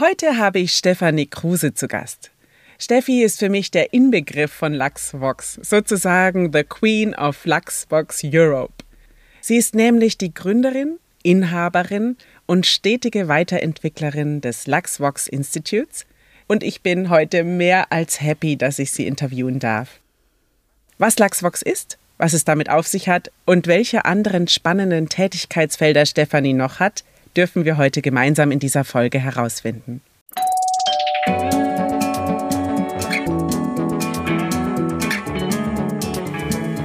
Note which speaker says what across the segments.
Speaker 1: Heute habe ich Stefanie Kruse zu Gast. Steffi ist für mich der Inbegriff von Luxvox, sozusagen the Queen of Luxvox Europe. Sie ist nämlich die Gründerin, Inhaberin und stetige Weiterentwicklerin des Luxvox Institutes und ich bin heute mehr als happy, dass ich sie interviewen darf. Was Luxvox ist, was es damit auf sich hat und welche anderen spannenden Tätigkeitsfelder Stefanie noch hat, dürfen wir heute gemeinsam in dieser Folge herausfinden.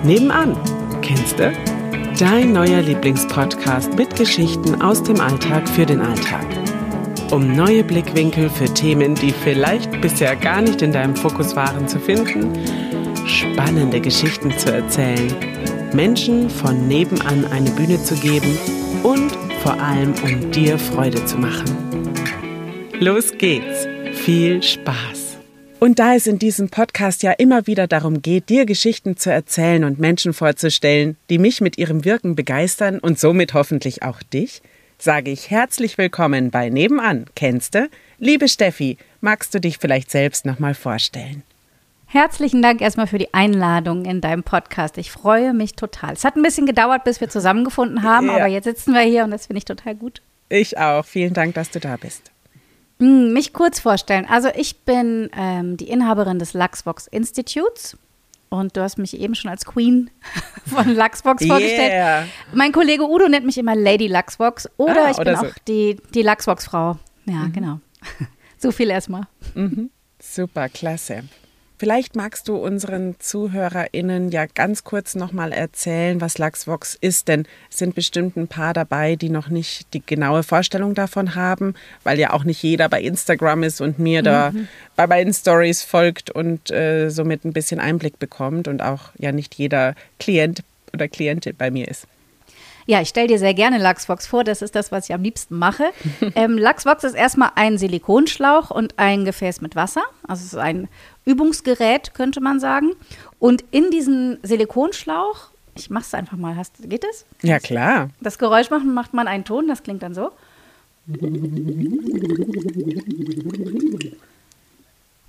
Speaker 1: Nebenan, kennst du? Dein neuer Lieblingspodcast mit Geschichten aus dem Alltag für den Alltag. Um neue Blickwinkel für Themen, die vielleicht bisher gar nicht in deinem Fokus waren, zu finden, spannende Geschichten zu erzählen, Menschen von nebenan eine Bühne zu geben und vor allem um dir Freude zu machen. Los geht's. Viel Spaß. Und da es in diesem Podcast ja immer wieder darum geht, dir Geschichten zu erzählen und Menschen vorzustellen, die mich mit ihrem Wirken begeistern und somit hoffentlich auch dich, sage ich herzlich willkommen bei Nebenan. Kennst du? Liebe Steffi, magst du dich vielleicht selbst nochmal vorstellen?
Speaker 2: Herzlichen Dank erstmal für die Einladung in deinem Podcast. Ich freue mich total. Es hat ein bisschen gedauert, bis wir zusammengefunden haben, ja. aber jetzt sitzen wir hier und das finde ich total gut.
Speaker 1: Ich auch. Vielen Dank, dass du da bist.
Speaker 2: Hm, mich kurz vorstellen. Also ich bin ähm, die Inhaberin des Luxbox Institutes und du hast mich eben schon als Queen von Luxbox yeah. vorgestellt. Mein Kollege Udo nennt mich immer Lady Luxbox oder ah, ich oder bin so. auch die, die Luxbox-Frau. Ja, mhm. genau. so viel erstmal.
Speaker 1: Mhm. Super, klasse. Vielleicht magst du unseren ZuhörerInnen ja ganz kurz nochmal erzählen, was Luxvox ist, denn es sind bestimmt ein paar dabei, die noch nicht die genaue Vorstellung davon haben, weil ja auch nicht jeder bei Instagram ist und mir mhm. da bei beiden Stories folgt und äh, somit ein bisschen Einblick bekommt und auch ja nicht jeder Klient oder Klientin bei mir ist.
Speaker 2: Ja, ich stelle dir sehr gerne Luxvox vor. Das ist das, was ich am liebsten mache. ähm, Luxvox ist erstmal ein Silikonschlauch und ein Gefäß mit Wasser. Also es ist ein Übungsgerät, könnte man sagen. Und in diesen Silikonschlauch, ich mache es einfach mal, hast, geht es?
Speaker 1: Ja, klar.
Speaker 2: Das Geräusch machen, macht man einen Ton, das klingt dann so.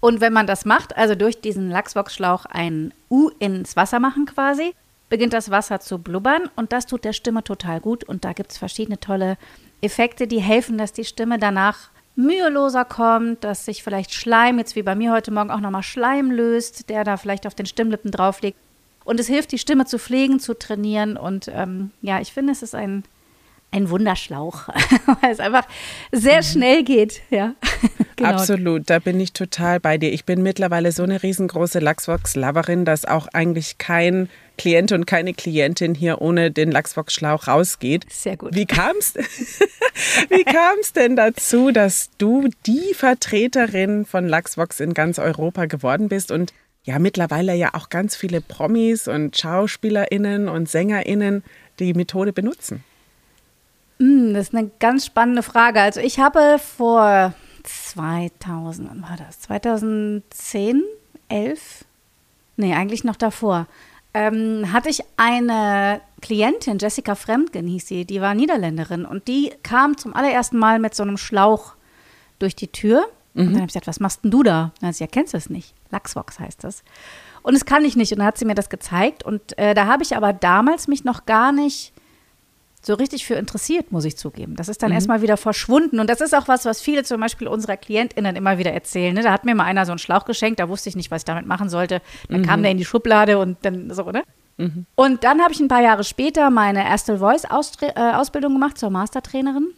Speaker 2: Und wenn man das macht, also durch diesen Lachsvox-Schlauch ein U ins Wasser machen quasi, beginnt das Wasser zu blubbern und das tut der Stimme total gut. Und da gibt es verschiedene tolle Effekte, die helfen, dass die Stimme danach müheloser kommt, dass sich vielleicht Schleim, jetzt wie bei mir heute Morgen auch nochmal Schleim löst, der da vielleicht auf den Stimmlippen drauf liegt. Und es hilft, die Stimme zu pflegen, zu trainieren. Und ähm, ja, ich finde, es ist ein, ein Wunderschlauch, weil es einfach sehr mhm. schnell geht. Ja.
Speaker 1: genau. Absolut, da bin ich total bei dir. Ich bin mittlerweile so eine riesengroße Lachsvox-Loverin, dass auch eigentlich kein Klient und keine Klientin hier ohne den Lachsvox-Schlauch rausgeht.
Speaker 2: Sehr gut.
Speaker 1: Wie kam es wie kam's denn dazu, dass du die Vertreterin von Lachsvox in ganz Europa geworden bist und ja mittlerweile ja auch ganz viele Promis und SchauspielerInnen und SängerInnen die Methode benutzen?
Speaker 2: Hm, das ist eine ganz spannende Frage. Also ich habe vor 2000, wann war das? 2010, 11? Nee, eigentlich noch davor. Ähm, hatte ich eine Klientin, Jessica Fremdgen hieß sie, die war Niederländerin und die kam zum allerersten Mal mit so einem Schlauch durch die Tür. Mhm. Und dann habe ich gesagt, was machst denn du da? Hat sie, ja, kennst du es nicht? Lachsvox heißt das. Und das kann ich nicht. Und dann hat sie mir das gezeigt. Und äh, da habe ich aber damals mich noch gar nicht so richtig für interessiert, muss ich zugeben. Das ist dann mhm. erstmal wieder verschwunden. Und das ist auch was, was viele zum Beispiel unserer KlientInnen immer wieder erzählen. Ne? Da hat mir mal einer so einen Schlauch geschenkt, da wusste ich nicht, was ich damit machen sollte. Dann mhm. kam der in die Schublade und dann so, ne? Mhm. Und dann habe ich ein paar Jahre später meine erste Voice-Ausbildung äh, gemacht zur Mastertrainerin.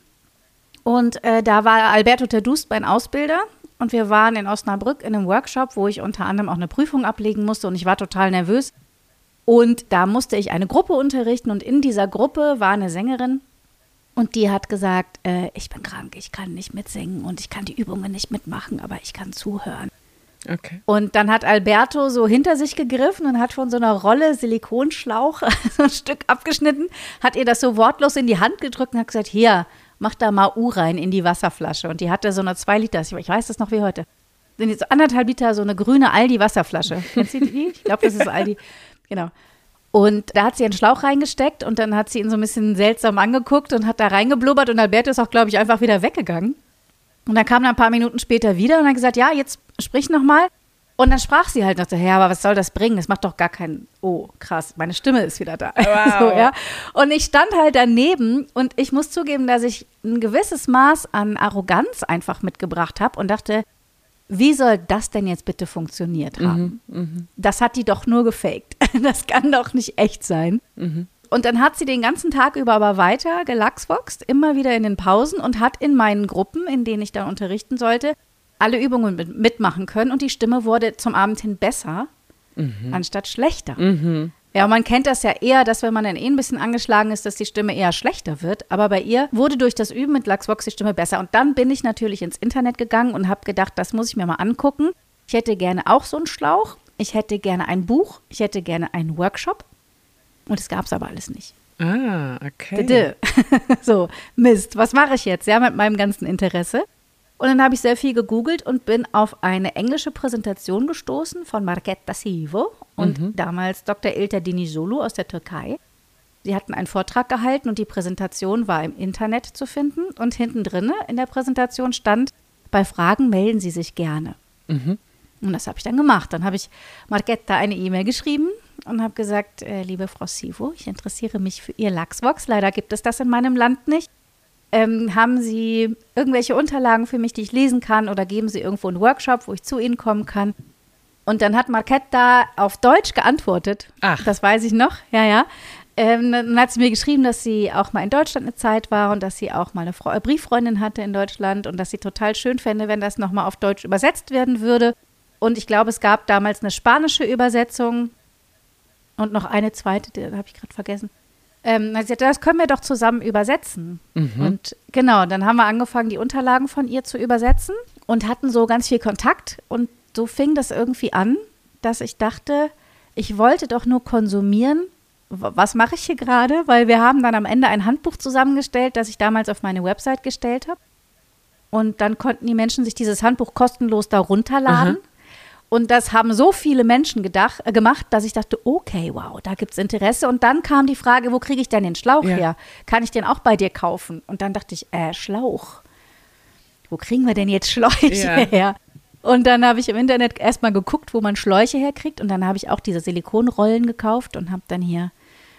Speaker 2: Und äh, da war Alberto Terdust mein Ausbilder. Und wir waren in Osnabrück in einem Workshop, wo ich unter anderem auch eine Prüfung ablegen musste. Und ich war total nervös und da musste ich eine Gruppe unterrichten und in dieser Gruppe war eine Sängerin und die hat gesagt, äh, ich bin krank, ich kann nicht mitsingen und ich kann die Übungen nicht mitmachen, aber ich kann zuhören. Okay. Und dann hat Alberto so hinter sich gegriffen und hat von so einer Rolle Silikonschlauch so ein Stück abgeschnitten, hat ihr das so wortlos in die Hand gedrückt und hat gesagt, hier, mach da mal U rein in die Wasserflasche. Und die hatte so eine 2 Liter, ich weiß das noch wie heute. Sind jetzt anderthalb Liter so eine grüne Aldi-Wasserflasche. Kennst du die? Ich glaube, das ist Aldi. Genau. Und da hat sie einen Schlauch reingesteckt und dann hat sie ihn so ein bisschen seltsam angeguckt und hat da reingeblubbert und Alberto ist auch, glaube ich, einfach wieder weggegangen. Und dann kam er ein paar Minuten später wieder und hat gesagt, ja, jetzt sprich noch mal. Und dann sprach sie halt noch daher, aber was soll das bringen? Das macht doch gar keinen, oh krass, meine Stimme ist wieder da.
Speaker 1: Wow.
Speaker 2: so, ja. Und ich stand halt daneben und ich muss zugeben, dass ich ein gewisses Maß an Arroganz einfach mitgebracht habe und dachte, wie soll das denn jetzt bitte funktioniert haben? Das hat die doch nur gefaked. Das kann doch nicht echt sein. Und dann hat sie den ganzen Tag über aber weiter gelachsboxt, immer wieder in den Pausen und hat in meinen Gruppen, in denen ich dann unterrichten sollte, alle Übungen mit, mitmachen können und die Stimme wurde zum Abend hin besser, anstatt schlechter. Ja, man kennt das ja eher, dass wenn man dann eh ein bisschen angeschlagen ist, dass die Stimme eher schlechter wird. Aber bei ihr wurde durch das Üben mit Lachsbox die Stimme besser. Und dann bin ich natürlich ins Internet gegangen und habe gedacht, das muss ich mir mal angucken. Ich hätte gerne auch so einen Schlauch. Ich hätte gerne ein Buch. Ich hätte gerne einen Workshop. Und es gab es aber alles nicht.
Speaker 1: Ah, okay.
Speaker 2: So, Mist, was mache ich jetzt, ja, mit meinem ganzen Interesse? Und dann habe ich sehr viel gegoogelt und bin auf eine englische Präsentation gestoßen von Marketa Sivo und damals Dr. Ilter Dinisolu aus der Türkei. Sie hatten einen Vortrag gehalten und die Präsentation war im Internet zu finden. Und hinten drinne in der Präsentation stand, bei Fragen melden Sie sich gerne. Und das habe ich dann gemacht. Dann habe ich Marketa eine E-Mail geschrieben und habe gesagt, äh, liebe Frau Sivo, ich interessiere mich für Ihr Lachsbox. Leider gibt es das in meinem Land nicht. Ähm, haben Sie irgendwelche Unterlagen für mich, die ich lesen kann oder geben Sie irgendwo einen Workshop, wo ich zu Ihnen kommen kann? Und dann hat Marketta auf Deutsch geantwortet.
Speaker 1: Ach.
Speaker 2: Das weiß ich noch, ja, ja. Ähm, dann hat sie mir geschrieben, dass sie auch mal in Deutschland eine Zeit war und dass sie auch mal eine äh, Brieffreundin hatte in Deutschland und dass sie total schön fände, wenn das nochmal auf Deutsch übersetzt werden würde. Und ich glaube, es gab damals eine spanische Übersetzung und noch eine zweite, die habe ich gerade vergessen. Ähm, sie hat, das können wir doch zusammen übersetzen. Und genau, dann haben wir angefangen, die Unterlagen von ihr zu übersetzen und hatten so ganz viel Kontakt. Und so fing das irgendwie an, dass ich dachte, ich wollte doch nur konsumieren. Was mache ich hier gerade? Weil wir haben dann am Ende ein Handbuch zusammengestellt, das ich damals auf meine Website gestellt habe. Und dann konnten die Menschen sich dieses Handbuch kostenlos da runterladen. Und das haben so viele Menschen gedacht, äh, gemacht, dass ich dachte, okay, wow, da gibt es Interesse. Und dann kam die Frage, wo kriege ich denn den Schlauch
Speaker 1: Ja.
Speaker 2: her? Kann ich den auch bei dir kaufen? Und dann dachte ich, äh, Schlauch. Wo kriegen wir denn jetzt Schläuche
Speaker 1: Ja.
Speaker 2: her? Und dann habe ich im Internet erstmal geguckt, wo man Schläuche herkriegt. Und dann habe ich auch diese Silikonrollen gekauft und habe dann hier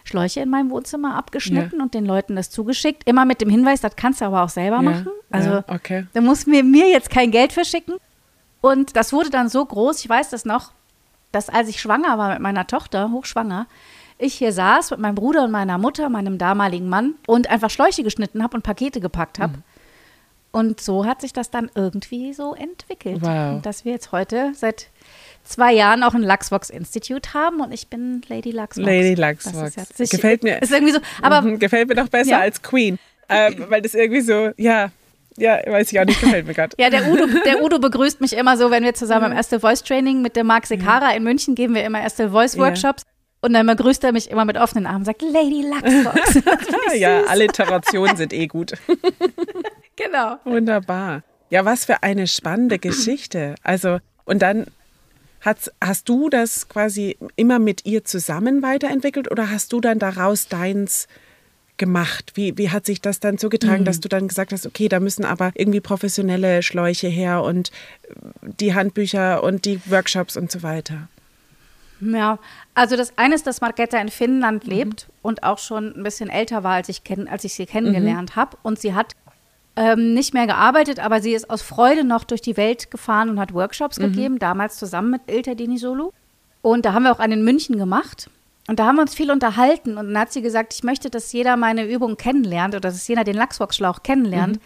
Speaker 2: Schläuche in meinem Wohnzimmer abgeschnitten und den Leuten das zugeschickt. Immer mit dem Hinweis, das kannst du aber auch selber
Speaker 1: Ja,
Speaker 2: machen. Also
Speaker 1: ja, okay.
Speaker 2: da muss mir, mir jetzt kein Geld verschicken. Und das wurde dann so groß, ich weiß das noch, dass als ich schwanger war mit meiner Tochter, hochschwanger, ich hier saß mit meinem Bruder und meiner Mutter, meinem damaligen Mann und einfach Schläuche geschnitten habe und Pakete gepackt habe. Und so hat sich das dann irgendwie so entwickelt.
Speaker 1: Wow.
Speaker 2: Dass wir jetzt heute seit zwei Jahren auch ein Luxvox Institute haben und ich bin Lady Luxvox.
Speaker 1: Lady
Speaker 2: Das
Speaker 1: Luxvox. Gefällt mir.
Speaker 2: Ist irgendwie so, aber
Speaker 1: Mhm, gefällt mir doch besser
Speaker 2: Ja.
Speaker 1: als Queen. Ähm, weil das irgendwie so, ja, ja, weiß ich auch nicht, gefällt mir gerade.
Speaker 2: Ja, der Udo, der Udo begrüßt mich immer so, wenn wir zusammen im Erste Voice Training mit dem Marc Sekara in München geben wir immer Erste Voice Workshops. Und dann begrüßt er mich immer mit offenen Armen und sagt, Lady Luxbox. Ich
Speaker 1: ja,
Speaker 2: süß.
Speaker 1: Alliterationen sind eh gut.
Speaker 2: Genau.
Speaker 1: Wunderbar. Ja, was für eine spannende Geschichte. Also, und dann hast, hast du das quasi immer mit ihr zusammen weiterentwickelt oder hast du dann daraus deins gemacht? Wie, wie hat sich das dann zugetragen, dass du dann gesagt hast, okay, da müssen aber irgendwie professionelle Schläuche her und äh, die Handbücher und die Workshops und so weiter?
Speaker 2: Ja, also das eine ist, dass Margetta in Finnland lebt und auch schon ein bisschen älter war, als ich, kenn, als ich sie kennengelernt habe. Und sie hat ähm, nicht mehr gearbeitet, aber sie ist aus Freude noch durch die Welt gefahren und hat Workshops gegeben, damals zusammen mit Ilta Dinisolu. Und da haben wir auch einen in München gemacht. Und da haben wir uns viel unterhalten. Und dann hat sie gesagt, ich möchte, dass jeder meine Übung kennenlernt oder dass jeder den Lachsbox-Schlauch kennenlernt.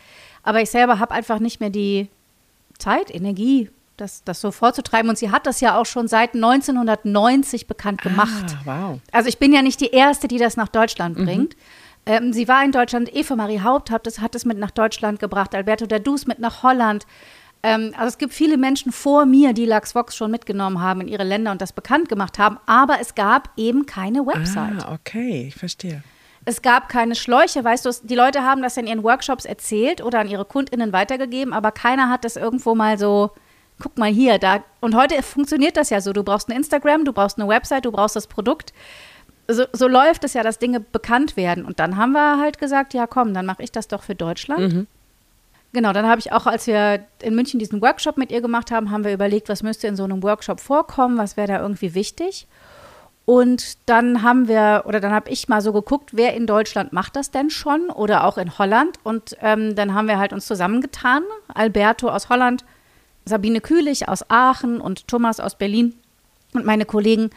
Speaker 2: Aber ich selber habe einfach nicht mehr die Zeit, Energie, das, das so vorzutreiben. Und sie hat das ja auch schon seit 1990 bekannt gemacht.
Speaker 1: Ah, wow.
Speaker 2: Also ich bin ja nicht die Erste, die das nach Deutschland bringt. Ähm, sie war in Deutschland, Eva Marie Haupt hat es, hat es mit nach Deutschland gebracht, Alberto Dadus mit nach Holland. Ähm, also es gibt viele Menschen vor mir, die Lux Vox schon mitgenommen haben in ihre Länder und das bekannt gemacht haben, aber es gab eben keine Website.
Speaker 1: Ah, okay, ich verstehe.
Speaker 2: Es gab keine Schläuche, weißt du, die Leute haben das in ihren Workshops erzählt oder an ihre KundInnen weitergegeben, aber keiner hat das irgendwo mal so, guck mal hier, da. Und heute funktioniert das ja so. Du brauchst ein Instagram, du brauchst eine Website, du brauchst das Produkt. So, so läuft es ja, dass Dinge bekannt werden. Und dann haben wir halt gesagt, ja komm, dann mache ich das doch für Deutschland. Genau, dann habe ich auch, als wir in München diesen Workshop mit ihr gemacht haben, haben wir überlegt, was müsste in so einem Workshop vorkommen, was wäre da irgendwie wichtig. Und dann haben wir, oder dann habe ich mal so geguckt, wer in Deutschland macht das denn schon oder auch in Holland. Und ähm, dann haben wir halt uns zusammengetan. Alberto aus Holland, Sabine Kühlich aus Aachen und Thomas aus Berlin und meine Kollegen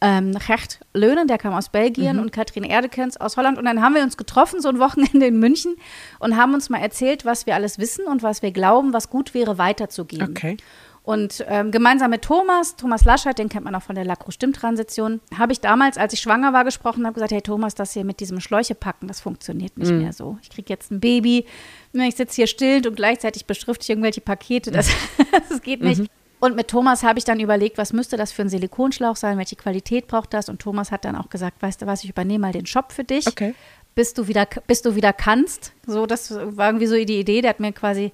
Speaker 2: ähm, Gert Löhnen, der kam aus Belgien mhm. und Katrin Erdekens aus Holland. Und dann haben wir uns getroffen, so ein Wochenende in München und haben uns mal erzählt, was wir alles wissen und was wir glauben, was gut wäre, weiterzugeben.
Speaker 1: Okay.
Speaker 2: Und ähm, gemeinsam mit Thomas, Thomas Laschert, den kennt man auch von der Lacro-Stimm-Transition, habe ich damals, als ich schwanger war, gesprochen, habe gesagt, hey Thomas, das hier mit diesem Schläuche packen, das funktioniert nicht mhm. mehr so. Ich kriege jetzt ein Baby, ich sitze hier still und gleichzeitig beschrifte ich irgendwelche Pakete, das, das geht nicht. Mhm. Und mit Thomas habe ich dann überlegt, was müsste das für ein Silikonschlauch sein, welche Qualität braucht das? Und Thomas hat dann auch gesagt, weißt du was, ich übernehme mal den Shop für dich,
Speaker 1: okay.
Speaker 2: bis du wieder, bis du wieder kannst. So, das war irgendwie so die Idee. Der hat mir quasi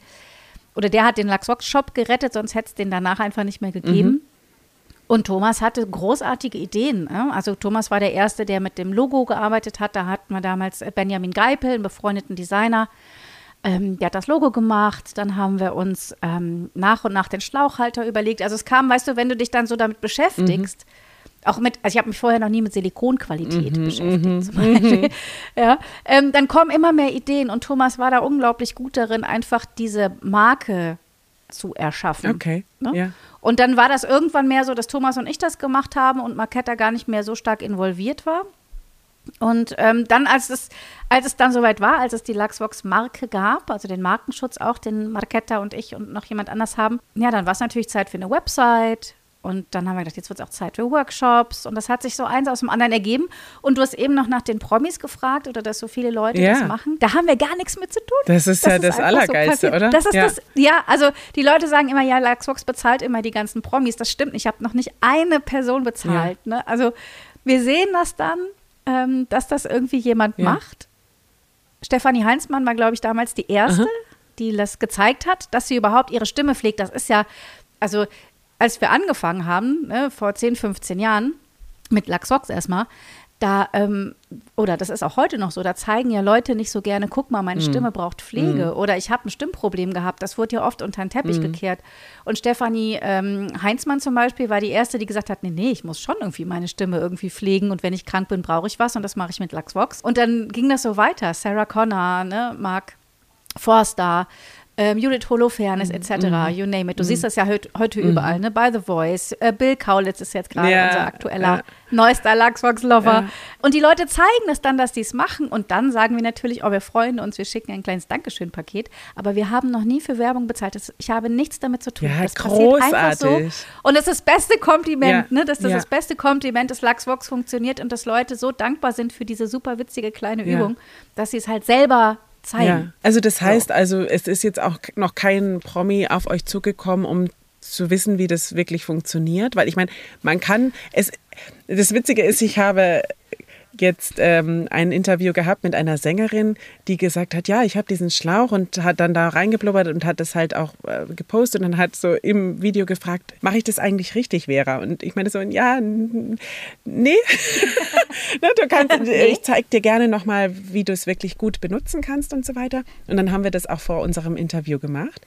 Speaker 2: oder der hat den Laxox-Shop gerettet, sonst hätte es den danach einfach nicht mehr gegeben. Mhm. Und Thomas hatte großartige Ideen. Ne? Also Thomas war der Erste, der mit dem Logo gearbeitet hat. Da hatten wir damals Benjamin Geipel, einen befreundeten Designer. Ähm, der hat das Logo gemacht. Dann haben wir uns ähm, nach und nach den Schlauchhalter überlegt. Also es kam, weißt du, wenn du dich dann so damit beschäftigst, mhm auch mit, also ich habe mich vorher noch nie mit Silikonqualität mhm, beschäftigt, mhm, zum Beispiel. Mhm. Ja, ähm, dann kommen immer mehr Ideen und Thomas war da unglaublich gut darin, einfach diese Marke zu erschaffen.
Speaker 1: Okay. Ne? Ja.
Speaker 2: Und dann war das irgendwann mehr so, dass Thomas und ich das gemacht haben und Marketta gar nicht mehr so stark involviert war. Und ähm, dann, als es, als es dann soweit war, als es die Luxvox-Marke gab, also den Markenschutz auch, den Marketta und ich und noch jemand anders haben, ja, dann war es natürlich Zeit für eine Website, und dann haben wir gedacht, jetzt wird es auch Zeit für Workshops. Und das hat sich so eins aus dem anderen ergeben. Und du hast eben noch nach den Promis gefragt oder dass so viele Leute ja. das machen. Da haben wir gar nichts mit zu tun.
Speaker 1: Das ist das ja ist das Allergeilste, so oder?
Speaker 2: Das ist ja. das, ja, also die Leute sagen immer, ja, Laxbox bezahlt immer die ganzen Promis. Das stimmt nicht. Ich habe noch nicht eine Person bezahlt. Ja. Ne? Also wir sehen das dann, ähm, dass das irgendwie jemand macht. Stefanie Heinzmann war, glaube ich, damals die Erste, Aha. die das gezeigt hat, dass sie überhaupt ihre Stimme pflegt. Das ist ja, also als wir angefangen haben, ne, vor 10, 15 Jahren, mit Laxox erstmal, da, ähm, oder das ist auch heute noch so, da zeigen ja Leute nicht so gerne, guck mal, meine mm. Stimme braucht Pflege mm. oder ich habe ein Stimmproblem gehabt. Das wurde ja oft unter den Teppich mm. gekehrt. Und Stefanie ähm, Heinzmann zum Beispiel war die Erste, die gesagt hat, nee, nee, ich muss schon irgendwie meine Stimme irgendwie pflegen und wenn ich krank bin, brauche ich was und das mache ich mit Laxvox. Und dann ging das so weiter. Sarah Connor, ne, Mark Forster, ähm, Judith Holofernes etc., mm. you name it. Du mm. siehst das ja heut, heute mm. überall, ne? By the Voice. Äh, Bill Kaulitz ist jetzt gerade ja, unser aktueller ja. neuester Luxbox-Lover. Ja. Und die Leute zeigen es dann, dass die es machen. Und dann sagen wir natürlich, oh, wir freuen uns, wir schicken ein kleines Dankeschön-Paket. Aber wir haben noch nie für Werbung bezahlt. Das, ich habe nichts damit zu tun.
Speaker 1: Ja, das großartig. passiert einfach so.
Speaker 2: Und das ist das beste Kompliment, ne? Dass das das beste Kompliment dass Luxbox funktioniert und dass Leute so dankbar sind für diese super witzige kleine Übung, dass sie es halt selber zeigen. Ja.
Speaker 1: Also das heißt, so. also es ist jetzt auch noch kein Promi auf euch zugekommen, um zu wissen, wie das wirklich funktioniert, weil ich meine, man kann es. Das Witzige ist, ich habe jetzt ähm, ein Interview gehabt mit einer Sängerin, die gesagt hat, ja, ich habe diesen Schlauch und hat dann da reingeblubbert und hat das halt auch äh, gepostet und dann hat so im Video gefragt, mache ich das eigentlich richtig, Vera? Und ich meine so, ja, nee. Ne, du kannst, nee. Ich zeige dir gerne nochmal, wie du es wirklich gut benutzen kannst und so weiter. Und dann haben wir das auch vor unserem Interview gemacht.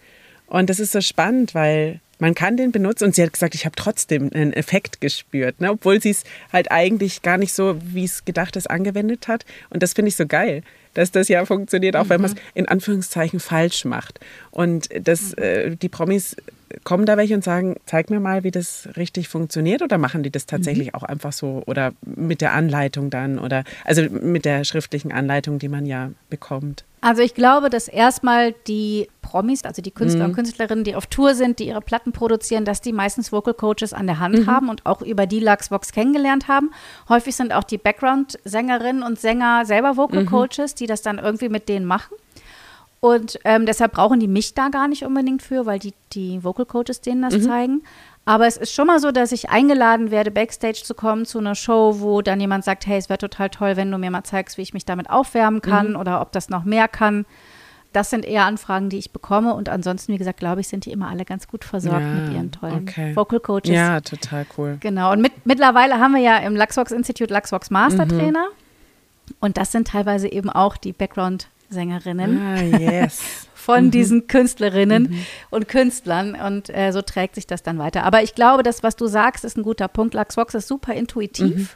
Speaker 1: Und das ist so spannend, weil man kann den benutzen und sie hat gesagt, ich habe trotzdem einen Effekt gespürt, ne? obwohl sie es halt eigentlich gar nicht so, wie es gedacht ist, angewendet hat. Und das finde ich so geil, dass das ja funktioniert, auch mhm. wenn man es in Anführungszeichen falsch macht. Und das, mhm. äh, die Promis kommen da welche und sagen, zeig mir mal, wie das richtig funktioniert oder machen die das tatsächlich mhm. auch einfach so oder mit der Anleitung dann oder also mit der schriftlichen Anleitung, die man ja bekommt?
Speaker 2: Also ich glaube, dass erstmal die Promis, also die Künstler mhm. und Künstlerinnen, die auf Tour sind, die ihre Platten produzieren, dass die meistens Vocal Coaches an der Hand mhm. haben und auch über die Luxbox kennengelernt haben. Häufig sind auch die Background-Sängerinnen und Sänger selber Vocal mhm. Coaches, die das dann irgendwie mit denen machen. Und ähm, deshalb brauchen die mich da gar nicht unbedingt für, weil die, die Vocal Coaches denen das mhm. zeigen. Aber es ist schon mal so, dass ich eingeladen werde, backstage zu kommen zu einer Show, wo dann jemand sagt, hey, es wäre total toll, wenn du mir mal zeigst, wie ich mich damit aufwärmen kann mhm. oder ob das noch mehr kann. Das sind eher Anfragen, die ich bekomme. Und ansonsten, wie gesagt, glaube ich, sind die immer alle ganz gut versorgt ja, mit ihren tollen okay. Vocal Coaches.
Speaker 1: Ja, total cool.
Speaker 2: Genau. Und mit, mittlerweile haben wir ja im Luxvox Institute Luxvox Master Trainer. Mhm. Und das sind teilweise eben auch die Background Sängerinnen.
Speaker 1: Ah, yes.
Speaker 2: von mhm. diesen Künstlerinnen mhm. und Künstlern und äh, so trägt sich das dann weiter. Aber ich glaube, das, was du sagst, ist ein guter Punkt. Laxvox ist super intuitiv mhm.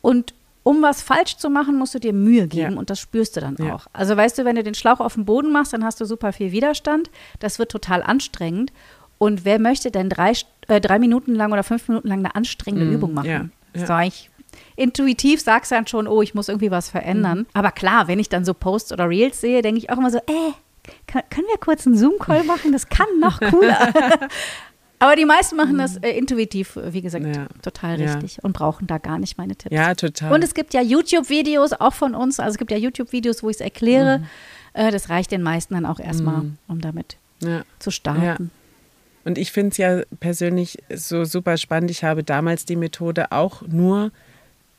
Speaker 2: und um was falsch zu machen, musst du dir Mühe geben ja. und das spürst du dann ja. auch. Also weißt du, wenn du den Schlauch auf den Boden machst, dann hast du super viel Widerstand. Das wird total anstrengend. Und wer möchte denn drei, äh, drei Minuten lang oder fünf Minuten lang eine anstrengende mhm. Übung machen? Ja. Sag ich, intuitiv sagst dann schon, oh, ich muss irgendwie was verändern. Mhm. Aber klar, wenn ich dann so Posts oder Reels sehe, denke ich auch immer so, äh, können wir kurz einen Zoom-Call machen? Das kann noch cooler. Aber die meisten machen das äh, intuitiv, wie gesagt, ja. total richtig ja. und brauchen da gar nicht meine Tipps.
Speaker 1: Ja, total.
Speaker 2: Und es gibt ja YouTube-Videos auch von uns. Also es gibt ja YouTube-Videos, wo ich es erkläre. Mhm. Äh, das reicht den meisten dann auch erstmal, mhm. um damit ja. zu starten.
Speaker 1: Und ich finde es ja persönlich so super spannend. Ich habe damals die Methode auch nur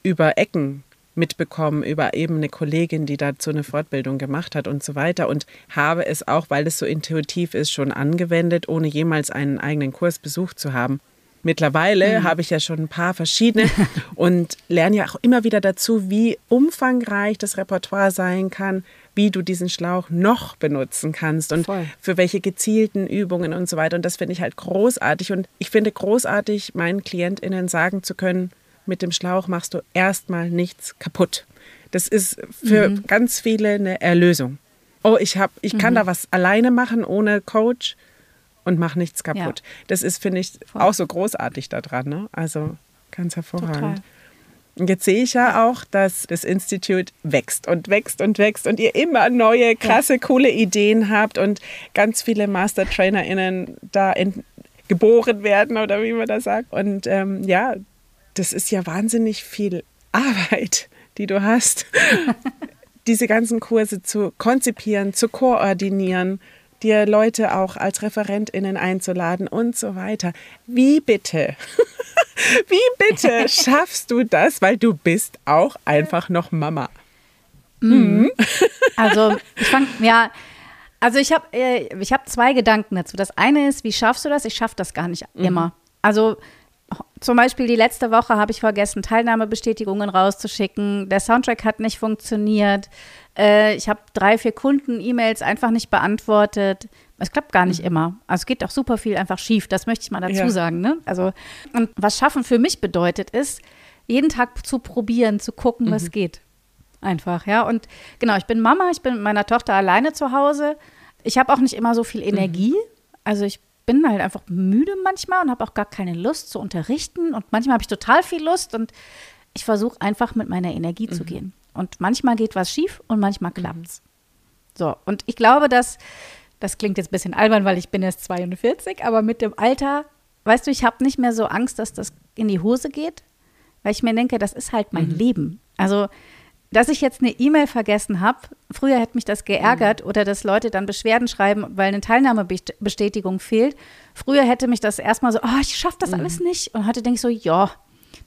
Speaker 1: über Ecken mitbekommen über eben eine Kollegin, die dazu eine Fortbildung gemacht hat und so weiter und habe es auch, weil es so intuitiv ist, schon angewendet, ohne jemals einen eigenen Kurs besucht zu haben. Mittlerweile mhm. habe ich ja schon ein paar verschiedene und lerne ja auch immer wieder dazu, wie umfangreich das Repertoire sein kann, wie du diesen Schlauch noch benutzen kannst und Voll. für welche gezielten Übungen und so weiter. Und das finde ich halt großartig. Und ich finde großartig, meinen KlientInnen sagen zu können, mit dem Schlauch machst du erstmal nichts kaputt. Das ist für mhm. ganz viele eine Erlösung. Oh, ich, hab, ich kann mhm. da was alleine machen ohne Coach und mache nichts kaputt. Ja. Das ist, finde ich, Voll. auch so großartig daran. Ne? Also ganz hervorragend. Total. Und jetzt sehe ich ja auch, dass das Institut wächst und wächst und wächst und ihr immer neue, krasse, ja. coole Ideen habt und ganz viele Master-TrainerInnen da in, geboren werden oder wie man das sagt. Und ähm, ja, das ist ja wahnsinnig viel Arbeit, die du hast, diese ganzen Kurse zu konzipieren, zu koordinieren, dir Leute auch als ReferentInnen einzuladen und so weiter. Wie bitte? Wie bitte schaffst du das? Weil du bist auch einfach noch Mama.
Speaker 2: Mhm. Also, ich fange, ja, also ich habe äh, hab zwei Gedanken dazu. Das eine ist, wie schaffst du das? Ich schaffe das gar nicht mhm. immer. Also zum Beispiel die letzte Woche habe ich vergessen, Teilnahmebestätigungen rauszuschicken. Der Soundtrack hat nicht funktioniert. Äh, ich habe drei, vier Kunden-E-Mails einfach nicht beantwortet. Es klappt gar nicht mhm. immer. Also es geht auch super viel einfach schief. Das möchte ich mal dazu ja. sagen. Ne? Also, und was Schaffen für mich bedeutet, ist, jeden Tag zu probieren, zu gucken, mhm. was geht. Einfach, ja. Und genau, ich bin Mama, ich bin mit meiner Tochter alleine zu Hause. Ich habe auch nicht immer so viel mhm. Energie. Mhm. Also ich bin halt einfach müde manchmal und habe auch gar keine Lust zu unterrichten. Und manchmal habe ich total viel Lust und ich versuche einfach mit meiner Energie mhm. zu gehen. Und manchmal geht was schief und manchmal mhm. klappt's. So, und ich glaube, dass, das klingt jetzt ein bisschen albern, weil ich bin erst 42, aber mit dem Alter, weißt du, ich habe nicht mehr so Angst, dass das in die Hose geht, weil ich mir denke, das ist halt mein mhm. Leben. Also dass ich jetzt eine E-Mail vergessen habe, früher hätte mich das geärgert mhm. oder dass Leute dann Beschwerden schreiben, weil eine Teilnahmebestätigung fehlt. Früher hätte mich das erstmal so, oh, ich schaffe das mhm. alles nicht. Und heute denke ich so, ja,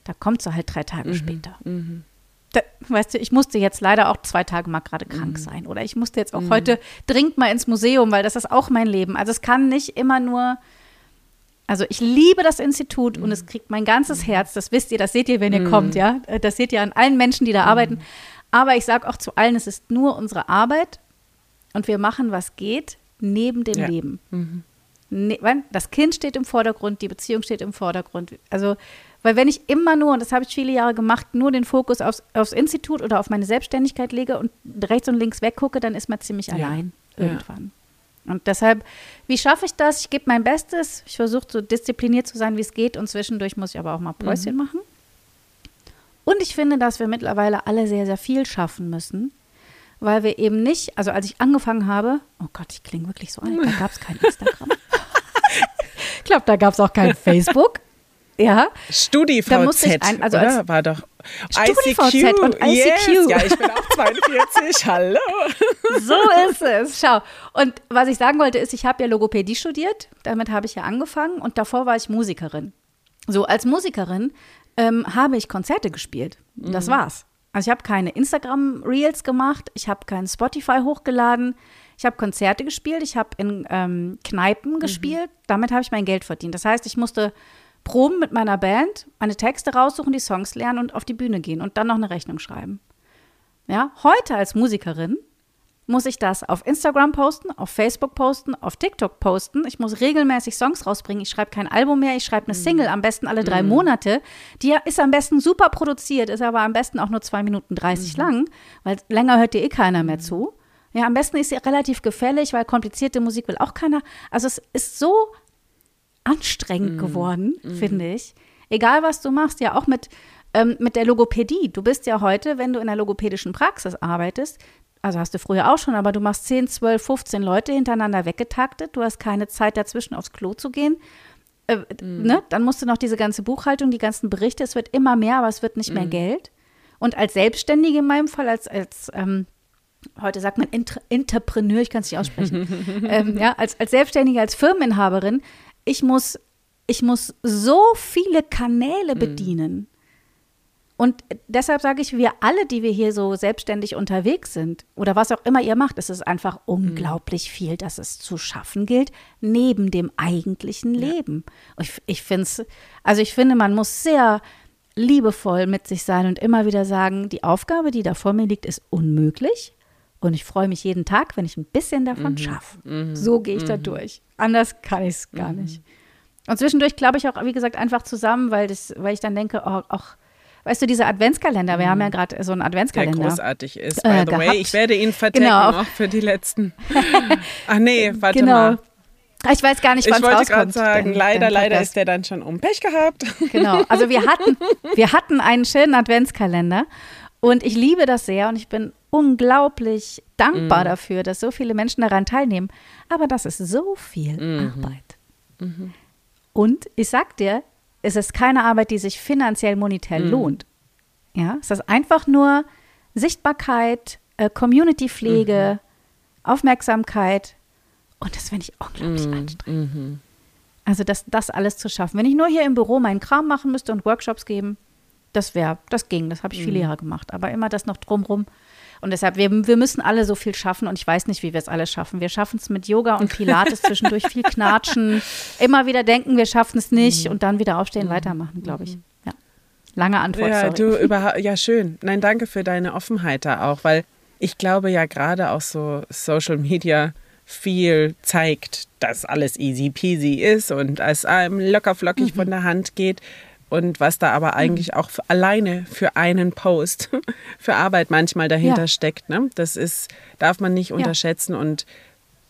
Speaker 2: da kommt sie halt drei Tage mhm. später. Mhm. Da, weißt du, ich musste jetzt leider auch zwei Tage mal gerade krank mhm. sein. Oder ich musste jetzt auch mhm. heute dringend mal ins Museum, weil das ist auch mein Leben. Also es kann nicht immer nur also ich liebe das Institut und es kriegt mein ganzes Herz. Das wisst ihr, das seht ihr, wenn ihr kommt, ja. Das seht ihr an allen Menschen, die da arbeiten. Aber ich sage auch zu allen, es ist nur unsere Arbeit und wir machen, was geht, neben dem ja. Leben. Mhm. Ne, das Kind steht im Vordergrund, die Beziehung steht im Vordergrund. Also, weil wenn ich immer nur, und das habe ich viele Jahre gemacht, nur den Fokus aufs, aufs Institut oder auf meine Selbstständigkeit lege und rechts und links weggucke, dann ist man ziemlich ja. allein irgendwann. Ja. Und deshalb, wie schaffe ich das? Ich gebe mein Bestes. Ich versuche so diszipliniert zu sein, wie es geht. Und zwischendurch muss ich aber auch mal Päuschen mhm. machen. Und ich finde, dass wir mittlerweile alle sehr, sehr viel schaffen müssen, weil wir eben nicht, also als ich angefangen habe, oh Gott, ich klinge wirklich so alt, da gab es kein Instagram. ich glaube, da gab es auch kein Facebook. Ja.
Speaker 1: StudiVZ, ein, also oder? War doch
Speaker 2: StudiVZ und ICQ.
Speaker 1: Yes. Ja, ich bin auch 42, hallo.
Speaker 2: So ist es, schau. Und was ich sagen wollte, ist, ich habe ja Logopädie studiert, damit habe ich ja angefangen und davor war ich Musikerin. So, als Musikerin ähm, habe ich Konzerte gespielt. Das mhm. war's. Also ich habe keine Instagram-Reels gemacht, ich habe kein Spotify hochgeladen, ich habe Konzerte gespielt, ich habe in ähm, Kneipen mhm. gespielt, damit habe ich mein Geld verdient. Das heißt, ich musste proben mit meiner Band, meine Texte raussuchen, die Songs lernen und auf die Bühne gehen und dann noch eine Rechnung schreiben. Ja, heute als Musikerin muss ich das auf Instagram posten, auf Facebook posten, auf TikTok posten. Ich muss regelmäßig Songs rausbringen. Ich schreibe kein Album mehr, ich schreibe eine Single, am besten alle drei Monate. Die ist am besten super produziert, ist aber am besten auch nur zwei Minuten 30 lang, weil länger hört dir eh keiner mehr zu. Ja, am besten ist sie relativ gefällig, weil komplizierte Musik will auch keiner. Also es ist so anstrengend geworden, finde ich. Egal, was du machst, ja auch mit, ähm, mit der Logopädie. Du bist ja heute, wenn du in der logopädischen Praxis arbeitest, also hast du früher auch schon, aber du machst 10, 12, 15 Leute hintereinander weggetaktet. Du hast keine Zeit dazwischen aufs Klo zu gehen. Äh, ne? Dann musst du noch diese ganze Buchhaltung, die ganzen Berichte. Es wird immer mehr, aber es wird nicht mehr Geld. Und als Selbstständige in meinem Fall, als, als ähm, heute sagt man Inter Entrepreneur, ich kann es nicht aussprechen, ähm, ja, als, als Selbstständige, als Firmeninhaberin, ich muss, ich muss so viele Kanäle bedienen. Und deshalb sage ich, wir alle, die wir hier so selbstständig unterwegs sind oder was auch immer ihr macht, es ist einfach unglaublich viel, dass es zu schaffen gilt, neben dem eigentlichen Leben. Und Ich, ich finde es, also ich finde, man muss sehr liebevoll mit sich sein und immer wieder sagen, die Aufgabe, die da vor mir liegt, ist unmöglich. Und ich freue mich jeden Tag, wenn ich ein bisschen davon schaffe. So gehe ich da durch. Anders kann ich es gar nicht. Und zwischendurch glaube ich auch, wie gesagt, einfach zusammen, weil, das, weil ich dann denke, oh, ach, weißt du, dieser Adventskalender, wir haben ja gerade so einen
Speaker 1: Der
Speaker 2: Adventskalender.
Speaker 1: großartig ist, by
Speaker 2: Äh,
Speaker 1: the
Speaker 2: gehabt.
Speaker 1: way. Ich werde ihn verdecken
Speaker 2: Genau.
Speaker 1: auch für die letzten. Ach nee, warte
Speaker 2: genau.
Speaker 1: mal.
Speaker 2: Ich weiß gar nicht,
Speaker 1: Ich
Speaker 2: wann es
Speaker 1: wollte
Speaker 2: rauskommt.
Speaker 1: gerade sagen,
Speaker 2: dein-
Speaker 1: leider,
Speaker 2: dein
Speaker 1: leider ist der dann schon um. Pech gehabt.
Speaker 2: Genau. Also wir hatten, wir hatten einen schönen Adventskalender und ich liebe das sehr und ich bin unglaublich dankbar dafür, dass so viele Menschen daran teilnehmen. Aber das ist so viel
Speaker 1: Mhm.
Speaker 2: Arbeit. Und ich sag dir, es ist keine Arbeit, die sich finanziell monetär
Speaker 1: Mhm.
Speaker 2: lohnt. Ja, es ist einfach nur Sichtbarkeit, äh, Community-Pflege,
Speaker 1: Mhm.
Speaker 2: Aufmerksamkeit und das finde ich unglaublich
Speaker 1: Mhm.
Speaker 2: anstrengend. Also das, das alles zu schaffen. Wenn ich nur hier im Büro meinen Kram machen müsste und Workshops geben, das wäre, das ging, das habe ich
Speaker 1: Mhm.
Speaker 2: viele Jahre gemacht. Aber immer das noch drumrum. Und deshalb, wir, wir müssen alle so viel schaffen und ich weiß nicht, wie wir es alle schaffen. Wir schaffen es mit Yoga und Pilates zwischendurch viel knatschen, immer wieder denken, wir schaffen es nicht
Speaker 1: Mhm.
Speaker 2: und dann wieder aufstehen, weitermachen, glaube ich. Ja. Lange Antwort,
Speaker 1: Ja,
Speaker 2: sorry.
Speaker 1: du überhaupt, ja, schön. Nein, danke für deine Offenheit da auch, weil ich glaube ja gerade auch so Social Media viel zeigt, dass alles easy peasy ist und es einem locker flockig von der Hand geht. Und was da aber eigentlich auch für, alleine für einen Post für Arbeit manchmal dahinter
Speaker 2: Ja.
Speaker 1: steckt. Ne? Das ist, darf man nicht unterschätzen und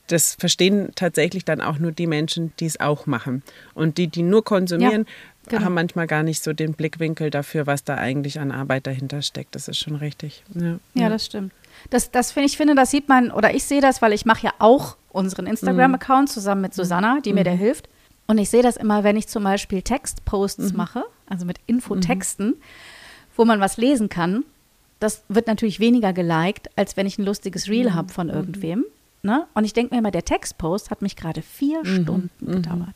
Speaker 1: das verstehen tatsächlich dann auch nur die Menschen, die es auch machen. Und die, die nur konsumieren,
Speaker 2: genau.
Speaker 1: haben manchmal gar nicht so den Blickwinkel dafür, was da eigentlich an Arbeit dahinter steckt. Das ist schon richtig. Ja,
Speaker 2: Ja, das stimmt. Das, das finde ich, finde, das sieht man, oder ich sehe das, weil ich mache ja auch unseren Instagram-Account zusammen mit Susanna, die mir da hilft. Und ich sehe das immer, wenn ich zum Beispiel Textposts mache, also mit Infotexten, wo man was lesen kann. Das wird natürlich weniger geliked, als wenn ich ein lustiges Reel habe von irgendwem. Ne? Und ich denke mir immer, der Textpost hat mich gerade vier Stunden gedauert.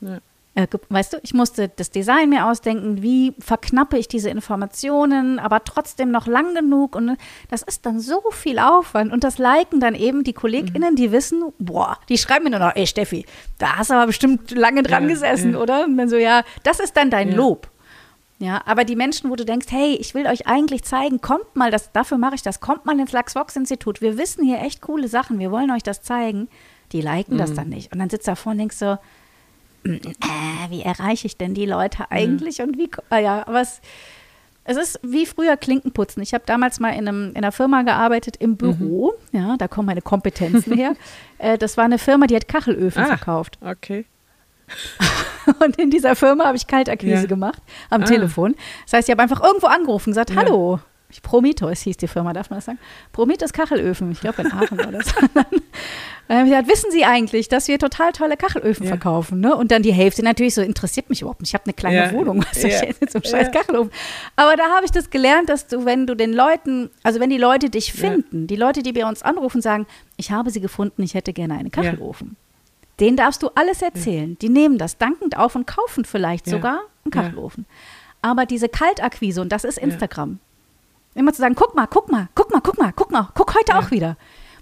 Speaker 1: Ja.
Speaker 2: Äh, weißt du, ich musste das Design mir ausdenken, wie verknappe ich diese Informationen, aber trotzdem noch lang genug. Und das ist dann so viel Aufwand. Und das liken dann eben die KollegInnen, die wissen, boah, die schreiben mir nur noch, ey Steffi, da hast du aber bestimmt lange dran
Speaker 1: Ja,
Speaker 2: gesessen,
Speaker 1: ja.
Speaker 2: oder? Und dann so, ja, das ist dann dein
Speaker 1: Ja.
Speaker 2: Lob. Ja, aber die Menschen, wo du denkst, hey, ich will euch eigentlich zeigen, kommt mal, das, dafür mache ich das, kommt mal ins Lachs-Vox-Institut. Wir wissen hier echt coole Sachen, wir wollen euch das zeigen. Die liken das dann nicht. Und dann sitzt da vorne und denkst so, äh, wie erreiche ich denn die Leute eigentlich und wie, ah ja, aber es, ist wie früher Klinkenputzen. Ich habe damals mal in, einem, in einer Firma gearbeitet im Büro, ja, da kommen meine Kompetenzen her. Äh, das war eine Firma, die hat Kachelöfen
Speaker 1: Ah.
Speaker 2: verkauft.
Speaker 1: Okay.
Speaker 2: Und in dieser Firma habe ich Kaltakquise
Speaker 1: Ja.
Speaker 2: gemacht am
Speaker 1: Ah.
Speaker 2: Telefon. Das heißt, ich habe einfach irgendwo angerufen und gesagt,
Speaker 1: Ja.
Speaker 2: hallo. Ich- Prometheus hieß die Firma, darf man das sagen? Prometheus Kachelöfen, ich glaube in Aachen war das. Dann, dann habe ich gesagt, wissen Sie eigentlich, dass wir total tolle Kachelöfen
Speaker 1: Ja.
Speaker 2: verkaufen? Ne? Und dann die Hälfte natürlich so, interessiert mich überhaupt nicht. Ich habe eine kleine
Speaker 1: Ja.
Speaker 2: Wohnung, was soll ich
Speaker 1: Ja.
Speaker 2: jetzt mit so einem scheiß. Kachelofen? Aber da habe ich das gelernt, dass du, wenn du den Leuten, also wenn die Leute dich finden, die Leute, die bei uns anrufen, sagen, ich habe sie gefunden, ich hätte gerne einen Kachelofen. Den darfst du alles erzählen. Die nehmen das dankend auf und kaufen vielleicht sogar einen. Kachelofen. Aber diese Kaltakquise, und das ist Instagram, immer zu sagen, guck mal, guck mal, guck mal, guck mal, guck mal, guck heute
Speaker 1: Ja.
Speaker 2: auch wieder.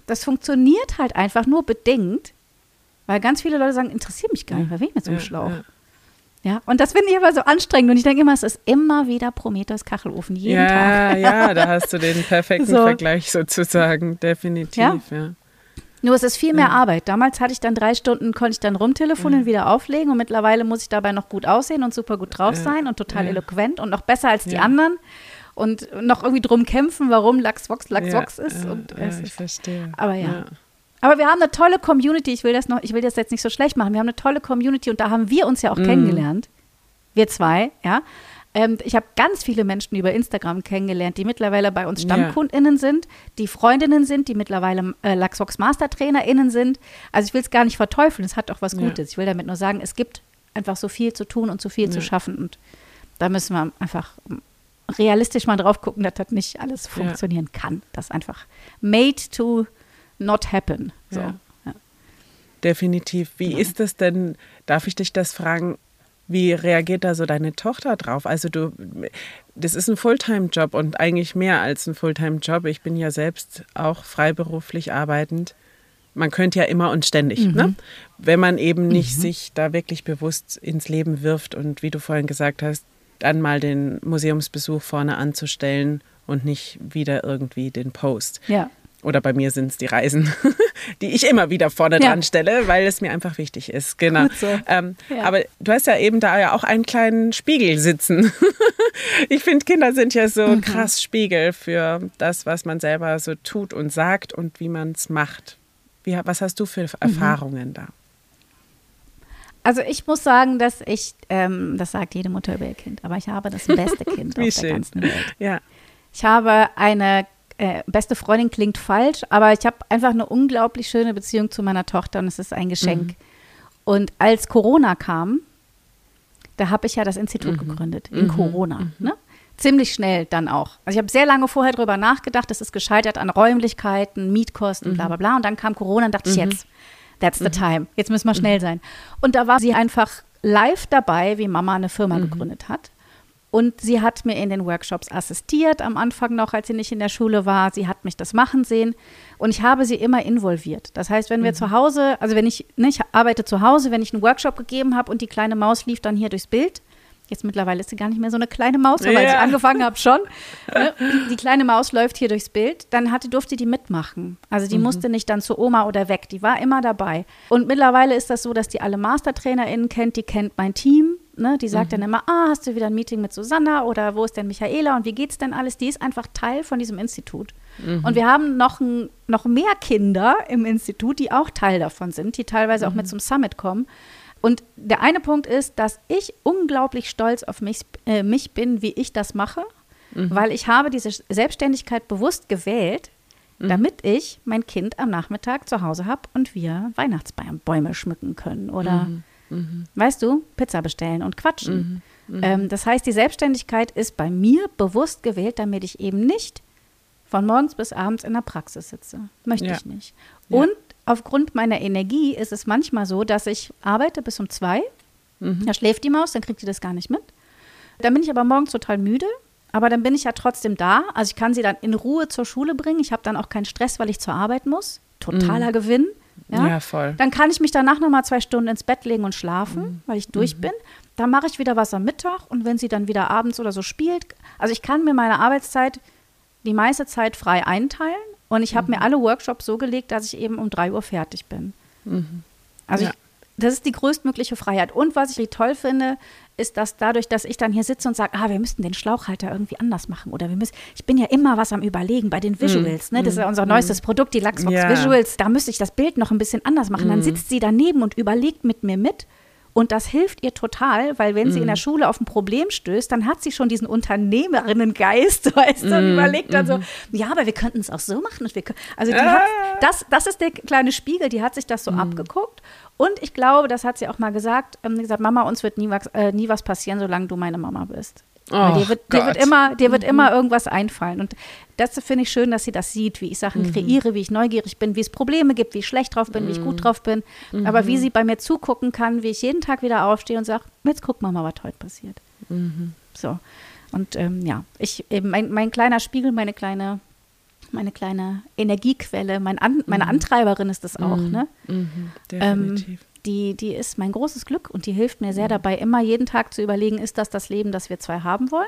Speaker 2: Das funktioniert halt einfach nur bedingt, weil ganz viele Leute sagen, interessiert mich gar nicht, wer will ich mit so einem
Speaker 1: Ja,
Speaker 2: Schlauch?
Speaker 1: ja.
Speaker 2: Ja, und das finde ich immer so anstrengend. Und ich denke immer, es ist immer wieder Prometheus Kachelofen, jeden
Speaker 1: ja,
Speaker 2: Tag.
Speaker 1: Ja, da hast du den perfekten so. Vergleich sozusagen, definitiv, ja. ja.
Speaker 2: Nur es ist viel mehr ja. Arbeit. Damals hatte ich dann drei Stunden, konnte ich dann rumtelefonieren, ja. wieder auflegen und mittlerweile muss ich dabei noch gut aussehen und super gut drauf sein und total eloquent und noch besser als die anderen und noch irgendwie drum kämpfen, warum Lachsvox Lachsvox ist. Und
Speaker 1: ja, ich verstehe.
Speaker 2: Aber ja. Aber wir haben eine tolle Community. Ich will das noch, ich will das jetzt nicht so schlecht machen. Wir haben eine tolle Community und da haben wir uns ja auch mm. kennengelernt. Wir zwei, ja. Ähm, ich habe ganz viele Menschen über Instagram kennengelernt, die mittlerweile bei uns StammkundInnen ja. sind, die Freundinnen sind, die mittlerweile äh, Laxox MastertrainerInnen sind. Also ich will es gar nicht verteufeln, es hat auch was Gutes. Ja. Ich will damit nur sagen, es gibt einfach so viel zu tun und so viel ja. zu schaffen und da müssen wir einfach realistisch mal drauf gucken, dass das nicht alles funktionieren kann. Das einfach made to not happen. So. Ja. Ja.
Speaker 1: Definitiv. Wie ja. ist das denn, darf ich dich das fragen, wie reagiert da so deine Tochter drauf? Also du, das ist ein Fulltime-Job und eigentlich mehr als ein Fulltime-Job. Ich bin ja selbst auch freiberuflich arbeitend. Man könnte ja immer und ständig, mhm. ne? wenn man eben nicht mhm. sich da wirklich bewusst ins Leben wirft und wie du vorhin gesagt hast, dann mal den Museumsbesuch vorne anzustellen und nicht wieder irgendwie den Post.
Speaker 2: Ja.
Speaker 1: Oder bei mir sind es die Reisen, die ich immer wieder vorne ja. dran stelle, weil es mir einfach wichtig ist. Genau. So. Ähm, ja. Aber du hast ja eben da ja auch einen kleinen Spiegel sitzen. ich finde, Kinder sind ja so mhm. krass Spiegel für das, was man selber so tut und sagt und wie man es macht. Wie, was hast du für mhm. Erfahrungen mhm. da?
Speaker 2: Also ich muss sagen, dass ich, ähm, das sagt jede Mutter über ihr Kind, aber ich habe das beste Kind auf schön. der ganzen Welt.
Speaker 1: Ja.
Speaker 2: Ich habe eine äh, beste Freundin klingt falsch, aber ich habe einfach eine unglaublich schöne Beziehung zu meiner Tochter und es ist ein Geschenk. Mhm. Und als Corona kam, da habe ich ja das Institut mhm. gegründet, in mhm. Corona. Mhm. Ne? Ziemlich schnell dann auch. Also ich habe sehr lange vorher darüber nachgedacht, es ist gescheitert an Räumlichkeiten, Mietkosten, bla bla bla. Und dann kam Corona und dachte ich, mhm. jetzt, that's the time, jetzt müssen wir schnell sein. Und da war sie einfach live dabei, wie Mama eine Firma gegründet hat. Und sie hat mir in den Workshops assistiert, am Anfang noch, als sie nicht in der Schule war. Sie hat mich das machen sehen und ich habe sie immer involviert. Das heißt, wenn wir mhm. zu Hause, also wenn ich, ne, ich arbeite zu Hause, wenn ich einen Workshop gegeben habe und die kleine Maus lief dann hier durchs Bild, Jetzt mittlerweile ist sie gar nicht mehr so eine kleine Maus, aber ja. als ich angefangen habe schon. Ne? Die kleine Maus läuft hier durchs Bild. Dann hatte, durfte die mitmachen. Also die mhm. musste nicht dann zu Oma oder weg. Die war immer dabei. Und mittlerweile ist das so, dass die alle MastertrainerInnen kennt. Die kennt mein Team. Ne? Die sagt mhm. dann immer, ah, hast du wieder ein Meeting mit Susanna oder wo ist denn Michaela und wie geht's denn alles? Die ist einfach Teil von diesem Institut. Mhm. Und wir haben noch, ein, noch mehr Kinder im Institut, die auch Teil davon sind, die teilweise auch mit mhm. zum Summit kommen. Und der eine Punkt ist, dass ich unglaublich stolz auf mich, äh, mich bin, wie ich das mache, mhm. weil ich habe diese Selbstständigkeit bewusst gewählt, mhm. damit ich mein Kind am Nachmittag zu Hause habe und wir Weihnachtsbäume schmücken können oder, mhm. mhm. weißt du, Pizza bestellen und quatschen. Mhm. Mhm. Ähm, das heißt, die Selbstständigkeit ist bei mir bewusst gewählt, damit ich eben nicht von morgens bis abends in der Praxis sitze. Möchte ja. ich nicht. Und aufgrund meiner Energie ist es manchmal so, dass ich arbeite bis um zwei. Mhm. Da schläft die Maus, dann kriegt die das gar nicht mit. Dann bin ich aber morgens total müde, aber dann bin ich ja trotzdem da. Also ich kann sie dann in Ruhe zur Schule bringen. Ich habe dann auch keinen Stress, weil ich zur Arbeit muss. Totaler mhm. Gewinn. Ja?
Speaker 1: ja? voll.
Speaker 2: Dann kann ich mich danach noch mal zwei Stunden ins Bett legen und schlafen, mhm. weil ich durch mhm. bin. Dann mache ich wieder was am Mittag und wenn sie dann wieder abends oder so spielt, also ich kann mir meine Arbeitszeit die meiste Zeit frei einteilen und ich habe mhm. mir alle Workshops so gelegt, dass ich eben um drei Uhr fertig bin. Mhm. Also ja. ich, das ist die größtmögliche Freiheit. Und was ich toll finde, ist, dass dadurch, dass ich dann hier sitze und sage, ah, wir müssten den Schlauchhalter irgendwie anders machen oder wir müssen, ich bin ja immer was am Überlegen bei den Visuals, mm, ne? Das ist ja unser mm, neuestes Produkt, die Lachsbox ja. Visuals. Da müsste ich das Bild noch ein bisschen anders machen. Mm. Dann sitzt sie daneben und überlegt mit mir mit und das hilft ihr total, weil wenn sie in der mhm. Schule auf ein Problem stößt, dann hat sie schon diesen Unternehmerinnengeist, weißt du, und mm, überlegt dann so, mhm. ja, aber wir könnten es auch so machen. Und wir können, also ah. hat, das, das ist der kleine Spiegel, die hat sich das so mm. abgeguckt. Und ich glaube, das hat sie auch mal gesagt, ähm, gesagt, Mama, uns wird nie was, äh, nie was passieren, solange du meine Mama bist. Oh, dir, wird, dir, wird, immer, dir wird immer mhm. irgendwas einfallen. Und das finde ich schön, dass sie das sieht, wie ich Sachen mhm. kreiere, wie ich neugierig bin, wie es Probleme gibt, wie ich schlecht drauf bin, mhm. wie ich gut mhm. drauf bin. Mhm. Aber wie sie bei mir zugucken kann, wie ich jeden Tag wieder aufstehe und sage, jetzt gucken wir mal, was heute passiert. Mhm. So. Und ähm, ja, ich eben mein, mein kleiner Spiegel, meine kleine meine kleine Energiequelle, mein An meine Antreiberin ist das auch. Ne?
Speaker 1: Ähm,
Speaker 2: die, die ist mein großes Glück und die hilft mir sehr dabei, immer jeden Tag zu überlegen, ist das das Leben, das wir zwei haben wollen?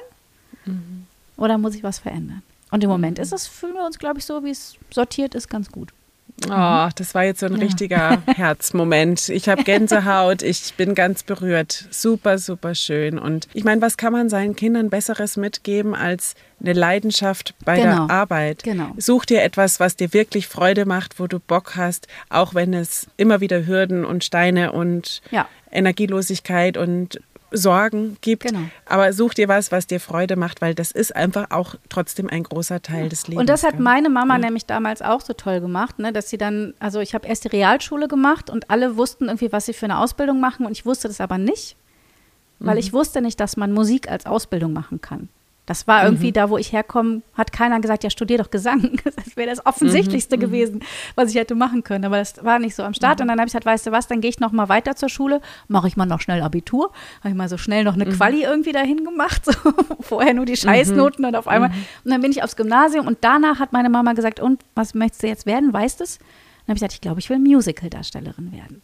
Speaker 2: Mhm. Oder muss ich was verändern? Und im Moment ist es, fühlen wir uns, glaube ich, so, wie es sortiert ist, ganz gut.
Speaker 1: Oh, das war jetzt so ein ja. richtiger Herzmoment. Ich habe Gänsehaut, ich bin ganz berührt. Super, super schön. Und ich meine, was kann man seinen Kindern Besseres mitgeben als eine Leidenschaft bei genau. der Arbeit? Genau. Such dir etwas, was dir wirklich Freude macht, wo du Bock hast, auch wenn es immer wieder Hürden und Steine und ja. Energielosigkeit und Sorgen gibt. Genau. Aber such dir was, was dir Freude macht, weil das ist einfach auch trotzdem ein großer Teil des Lebens.
Speaker 2: Und das hat meine Mama ja. nämlich damals auch so toll gemacht, ne, dass sie dann, also ich habe erst die Realschule gemacht und alle wussten irgendwie, was sie für eine Ausbildung machen und ich wusste das aber nicht, weil mhm. ich wusste nicht, dass man Musik als Ausbildung machen kann. Das war irgendwie mhm. da, wo ich herkomme, hat keiner gesagt, ja, studier doch Gesang. Das wäre das Offensichtlichste mhm. gewesen, was ich hätte machen können. Aber das war nicht so am Start. Mhm. Und dann habe ich gesagt, weißt du was, dann gehe ich noch mal weiter zur Schule, mache ich mal noch schnell Abitur. Habe ich mal so schnell noch eine mhm. Quali irgendwie dahin gemacht. So. Vorher nur die Scheißnoten und auf einmal. Mhm. Und dann bin ich aufs Gymnasium und danach hat meine Mama gesagt, und was möchtest du jetzt werden, weißt du es? Dann habe ich gesagt, ich glaube, ich will Musical-Darstellerin werden.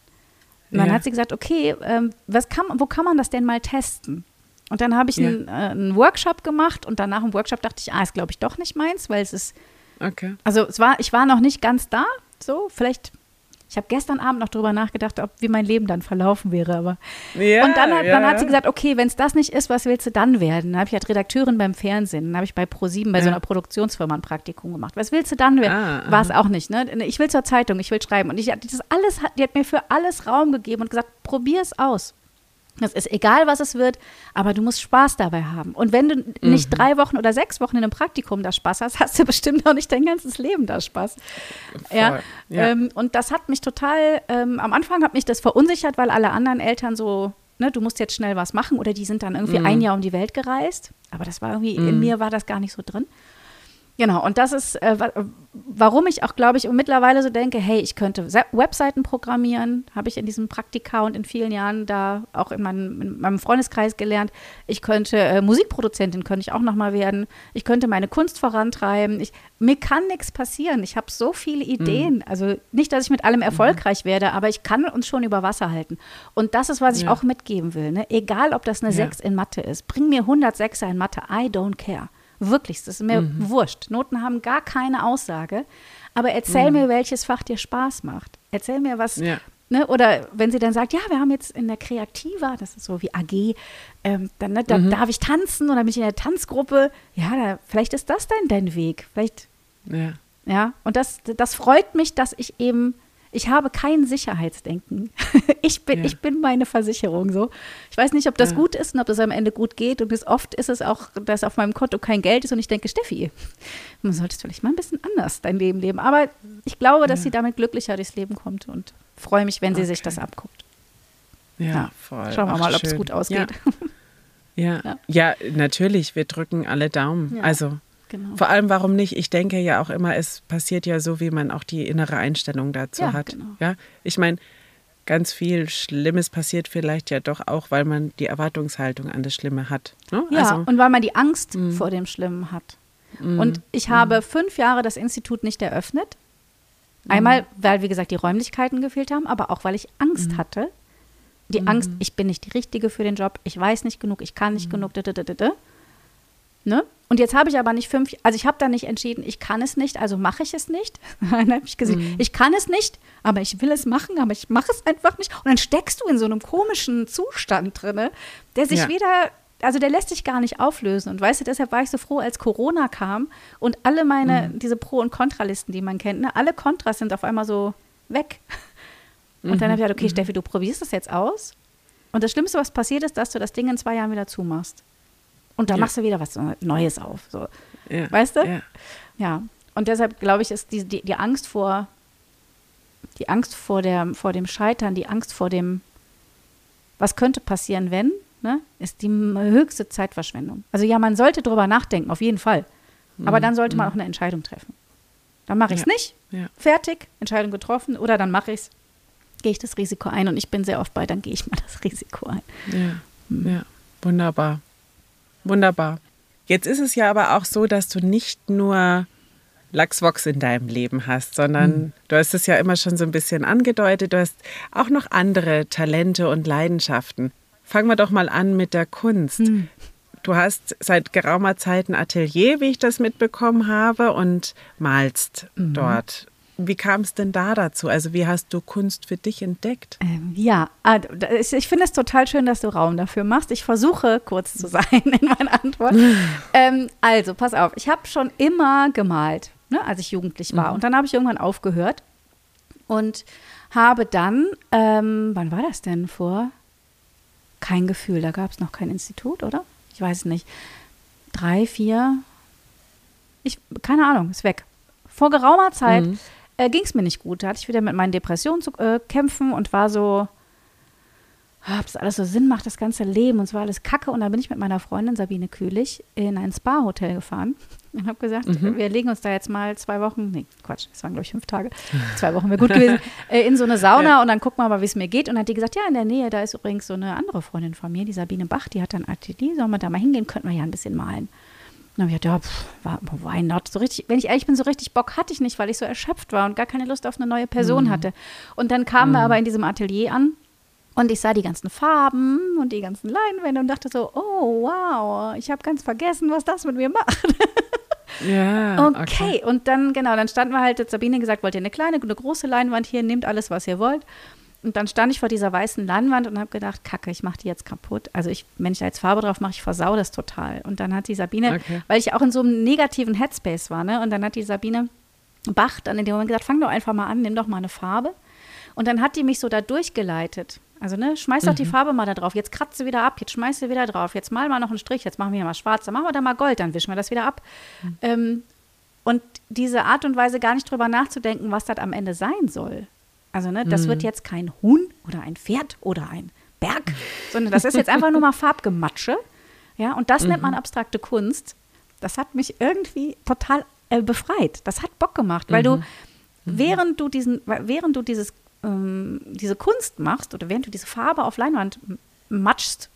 Speaker 2: Und dann ja. hat sie gesagt, okay, ähm, was kann, wo kann man das denn mal testen? Und dann habe ich ja. einen, äh, einen, Workshop gemacht und danach im Workshop dachte ich, ah, ist glaube ich doch nicht meins, weil es ist. Okay. Also es war, ich war noch nicht ganz da, so vielleicht. Ich habe gestern Abend noch darüber nachgedacht, ob, wie mein Leben dann verlaufen wäre. Aber ja, und dann hat, ja, dann hat sie gesagt, okay, wenn es das nicht ist, was willst du dann werden? Dann habe ich halt Redakteurin beim Fernsehen. Dann habe ich bei ProSieben bei so einer Produktionsfirma ein Praktikum gemacht. Was willst du dann werden? Ah, War es auch nicht. Ne? Ich will zur Zeitung, ich will schreiben. Und ich, das alles, die hat mir für alles Raum gegeben und gesagt, probier es aus. Das ist egal, was es wird, aber du musst Spaß dabei haben. Und wenn du mhm. nicht drei Wochen oder sechs Wochen in einem Praktikum da Spaß hast, hast du bestimmt auch nicht dein ganzes Leben da Spaß. Ja, ja. Ähm, und das hat mich total, ähm, am Anfang hat mich das verunsichert, weil alle anderen Eltern so, ne, du musst jetzt schnell was machen oder die sind dann irgendwie mhm. ein Jahr um die Welt gereist. Aber das war irgendwie, mhm. in mir war das gar nicht so drin. Genau, und das ist, äh, warum ich auch, glaube ich, mittlerweile so denke, hey, ich könnte Webseiten programmieren, habe ich in diesem Praktika und in vielen Jahren da auch in meinem, in meinem Freundeskreis gelernt. Ich könnte äh, Musikproduzentin, könnte ich auch nochmal werden. Ich könnte meine Kunst vorantreiben. Ich, mir kann nichts passieren. Ich habe so viele Ideen. Mhm. Also nicht, dass ich mit allem mhm. erfolgreich mhm. werde, aber ich kann uns schon über Wasser halten. Und das ist, was ich ja. auch mitgeben will. Ne? Egal, ob das eine ja. 6 in Mathe ist. Bring mir 100 Sechser in Mathe. I don't care. Wirklich, das ist mir mhm. wurscht. Noten haben gar keine Aussage. Aber erzähl mhm. mir, welches Fach dir Spaß macht. Erzähl mir, was. Ja. Ne, oder wenn sie dann sagt, ja, wir haben jetzt in der Kreativa, das ist so wie AG, ähm, dann ne, da, mhm. darf ich tanzen oder bin ich in der Tanzgruppe. Ja, da, vielleicht ist das dann dein Weg. Vielleicht. Ja. Ja, und das, das freut mich, dass ich eben ich habe kein Sicherheitsdenken. ich, bin, ja. ich bin meine Versicherung so. Ich weiß nicht, ob das ja. gut ist und ob das am Ende gut geht. Und bis oft ist es auch, dass auf meinem Konto kein Geld ist und ich denke, Steffi, man sollte vielleicht mal ein bisschen anders dein Leben leben. Aber ich glaube, dass ja. sie damit glücklicher durchs Leben kommt und freue mich, wenn sie okay. sich das abguckt.
Speaker 1: Ja, voll.
Speaker 2: Schauen wir Ach, mal, ob es gut ausgeht.
Speaker 1: Ja. ja. natürlich. Wir drücken alle Daumen. Also Genau. Vor allem, warum nicht? Ich denke ja auch immer, es passiert ja so, wie man auch die innere Einstellung dazu ja, hat. Genau. Ja, ich meine, ganz viel Schlimmes passiert vielleicht ja doch auch, weil man die Erwartungshaltung an das Schlimme hat. Ne?
Speaker 2: Ja, also, und weil man die Angst mh. vor dem Schlimmen hat. Mh. Und ich habe mh. fünf Jahre das Institut nicht eröffnet. Einmal, weil, wie gesagt, die Räumlichkeiten gefehlt haben, aber auch, weil ich Angst hatte. Die Angst, ich bin nicht die Richtige für den Job, ich weiß nicht genug, ich kann nicht genug. Ne? Und jetzt habe ich aber nicht fünf, also ich habe da nicht entschieden, ich kann es nicht, also mache ich es nicht. dann habe ich gesehen, mhm. ich kann es nicht, aber ich will es machen, aber ich mache es einfach nicht. Und dann steckst du in so einem komischen Zustand drin, der sich ja. wieder, also der lässt sich gar nicht auflösen. Und weißt du, deshalb war ich so froh, als Corona kam und alle meine, mhm. diese Pro- und Kontralisten, die man kennt, ne, alle Kontras sind auf einmal so weg. Und mhm. dann habe ich gesagt, okay, mhm. Steffi, du probierst das jetzt aus. Und das Schlimmste, was passiert ist, dass du das Ding in zwei Jahren wieder zumachst. Und da ja. machst du wieder was Neues auf. So. Ja. Weißt du? Ja. ja. Und deshalb glaube ich, ist die, die, die Angst vor, die Angst vor, der, vor dem Scheitern, die Angst vor dem, was könnte passieren, wenn, ne, ist die höchste Zeitverschwendung. Also ja, man sollte drüber nachdenken, auf jeden Fall. Aber mhm. dann sollte man mhm. auch eine Entscheidung treffen. Dann mache ich es nicht. Fertig, Entscheidung getroffen. Oder dann mache ich es, gehe ich das Risiko ein. Und ich bin sehr oft bei, dann gehe ich mal das Risiko ein.
Speaker 1: Ja, hm. ja. wunderbar. Wunderbar. Jetzt ist es ja aber auch so, dass du nicht nur Lachsvox in deinem Leben hast, sondern mhm. du hast es ja immer schon so ein bisschen angedeutet, du hast auch noch andere Talente und Leidenschaften. Fangen wir doch mal an mit der Kunst. Mhm. Du hast seit geraumer Zeit ein Atelier, wie ich das mitbekommen habe, und malst mhm. dort. Wie kam es denn da dazu? Also wie hast du Kunst für dich entdeckt?
Speaker 2: Ähm, ja, ah, ich finde es total schön, dass du Raum dafür machst. Ich versuche kurz zu sein in meiner Antwort. ähm, also, pass auf, ich habe schon immer gemalt, ne, als ich jugendlich war. Mhm. Und dann habe ich irgendwann aufgehört und habe dann, ähm, wann war das denn vor? Kein Gefühl, da gab es noch kein Institut, oder? Ich weiß nicht. Drei, vier, ich, keine Ahnung, ist weg. Vor geraumer Zeit. Mhm äh, ging es mir nicht gut. Da hatte ich wieder mit meinen Depressionen zu äh, kämpfen und war so, ob das alles so Sinn macht, das ganze Leben und es war alles kacke. Und dann bin ich mit meiner Freundin Sabine Kühlich in ein Spa-Hotel gefahren und habe gesagt, mhm. wir legen uns da jetzt mal zwei Wochen, nee, Quatsch, es waren glaube ich fünf Tage, zwei Wochen wäre gut gewesen, äh, in so eine Sauna ja. und dann gucken wir mal, wie es mir geht. Und dann hat die gesagt, ja, in der Nähe, da ist übrigens so eine andere Freundin von mir, die Sabine Bach, die hat dann Atelier, sollen wir da mal hingehen, könnten wir ja ein bisschen malen. Dann habe ich gedacht, ja, pff, why not? So richtig, wenn ich ehrlich bin, so richtig Bock hatte ich nicht, weil ich so erschöpft war und gar keine Lust auf eine neue Person mhm. hatte. Und dann kamen mhm. wir aber in diesem Atelier an und ich sah die ganzen Farben und die ganzen Leinwände und dachte so, oh wow, ich habe ganz vergessen, was das mit mir macht. Ja, okay. okay. Und dann, genau, dann standen wir halt, hat Sabine gesagt, wollt ihr eine kleine, eine große Leinwand hier, nehmt alles, was ihr wollt. Und dann stand ich vor dieser weißen Leinwand und habe gedacht, Kacke, ich mache die jetzt kaputt. Also ich, wenn ich da jetzt Farbe drauf mache, ich versau das total. Und dann hat die Sabine, okay. weil ich auch in so einem negativen Headspace war, ne? Und dann hat die Sabine Bach dann in dem Moment gesagt, fang doch einfach mal an, nimm doch mal eine Farbe. Und dann hat die mich so da durchgeleitet. Also, ne, schmeiß doch mhm. die Farbe mal da drauf. Jetzt kratzt sie wieder ab, jetzt schmeiß sie wieder drauf. Jetzt mal mal noch einen Strich, jetzt machen wir mal schwarz, dann machen wir da mal Gold, dann wischen wir das wieder ab. Mhm. Ähm, und diese Art und Weise gar nicht drüber nachzudenken, was das am Ende sein soll. Also, ne, das mhm. wird jetzt kein Huhn oder ein Pferd oder ein Berg, sondern das ist jetzt einfach nur mal Farbgematsche. Ja, und das nennt man mhm. abstrakte Kunst. Das hat mich irgendwie total äh, befreit. Das hat Bock gemacht, weil du, mhm. während du diesen, während du dieses ähm, diese Kunst machst oder während du diese Farbe auf Leinwand matschst,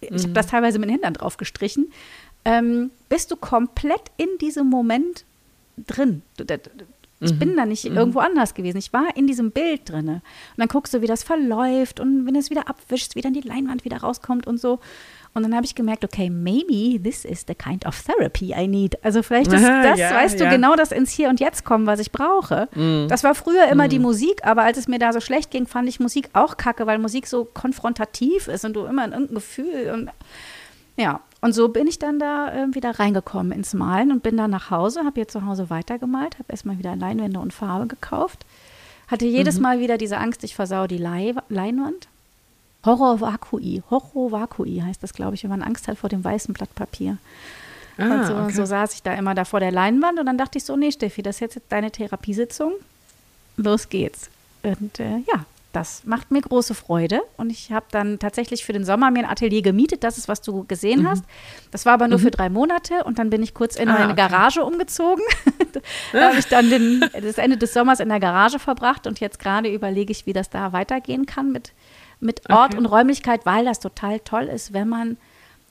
Speaker 2: ich habe das mhm. teilweise mit den Hintern drauf gestrichen, ähm, bist du komplett in diesem Moment drin. Du, ich mhm. bin da nicht mhm. irgendwo anders gewesen. Ich war in diesem Bild drin. Und dann guckst du, wie das verläuft und wenn du es wieder abwischst, wie dann die Leinwand wieder rauskommt und so. Und dann habe ich gemerkt, okay, maybe this is the kind of therapy I need. Also vielleicht ist das, ja, weißt ja. du, genau das ins Hier und Jetzt kommen, was ich brauche. Mm. Das war früher immer mm. die Musik, aber als es mir da so schlecht ging, fand ich Musik auch kacke, weil Musik so konfrontativ ist und du immer in irgendein Gefühl und ja, und so bin ich dann da äh, wieder reingekommen ins Malen und bin dann nach Hause, habe hier zu Hause weitergemalt, habe erstmal wieder Leinwände und Farbe gekauft. Hatte jedes mhm. Mal wieder diese Angst, ich versau die Leinwand. Horror Vakui. Horror Vakui heißt das, glaube ich, wenn man Angst hat vor dem weißen Blatt Papier. Ah, und so, okay. so, saß ich da immer da vor der Leinwand und dann dachte ich so, nee, Steffi, das ist jetzt deine Therapiesitzung. Los geht's. Und äh, ja, das macht mir große Freude. Und ich habe dann tatsächlich für den Sommer mir ein Atelier gemietet. Das ist, was du gesehen mhm. hast. Das war aber nur mhm. für drei Monate. Und dann bin ich kurz in ah, eine okay. Garage umgezogen. da habe ich dann den, das Ende des Sommers in der Garage verbracht. Und jetzt gerade überlege ich, wie das da weitergehen kann mit mit Ort okay. und Räumlichkeit, weil das total toll ist, wenn man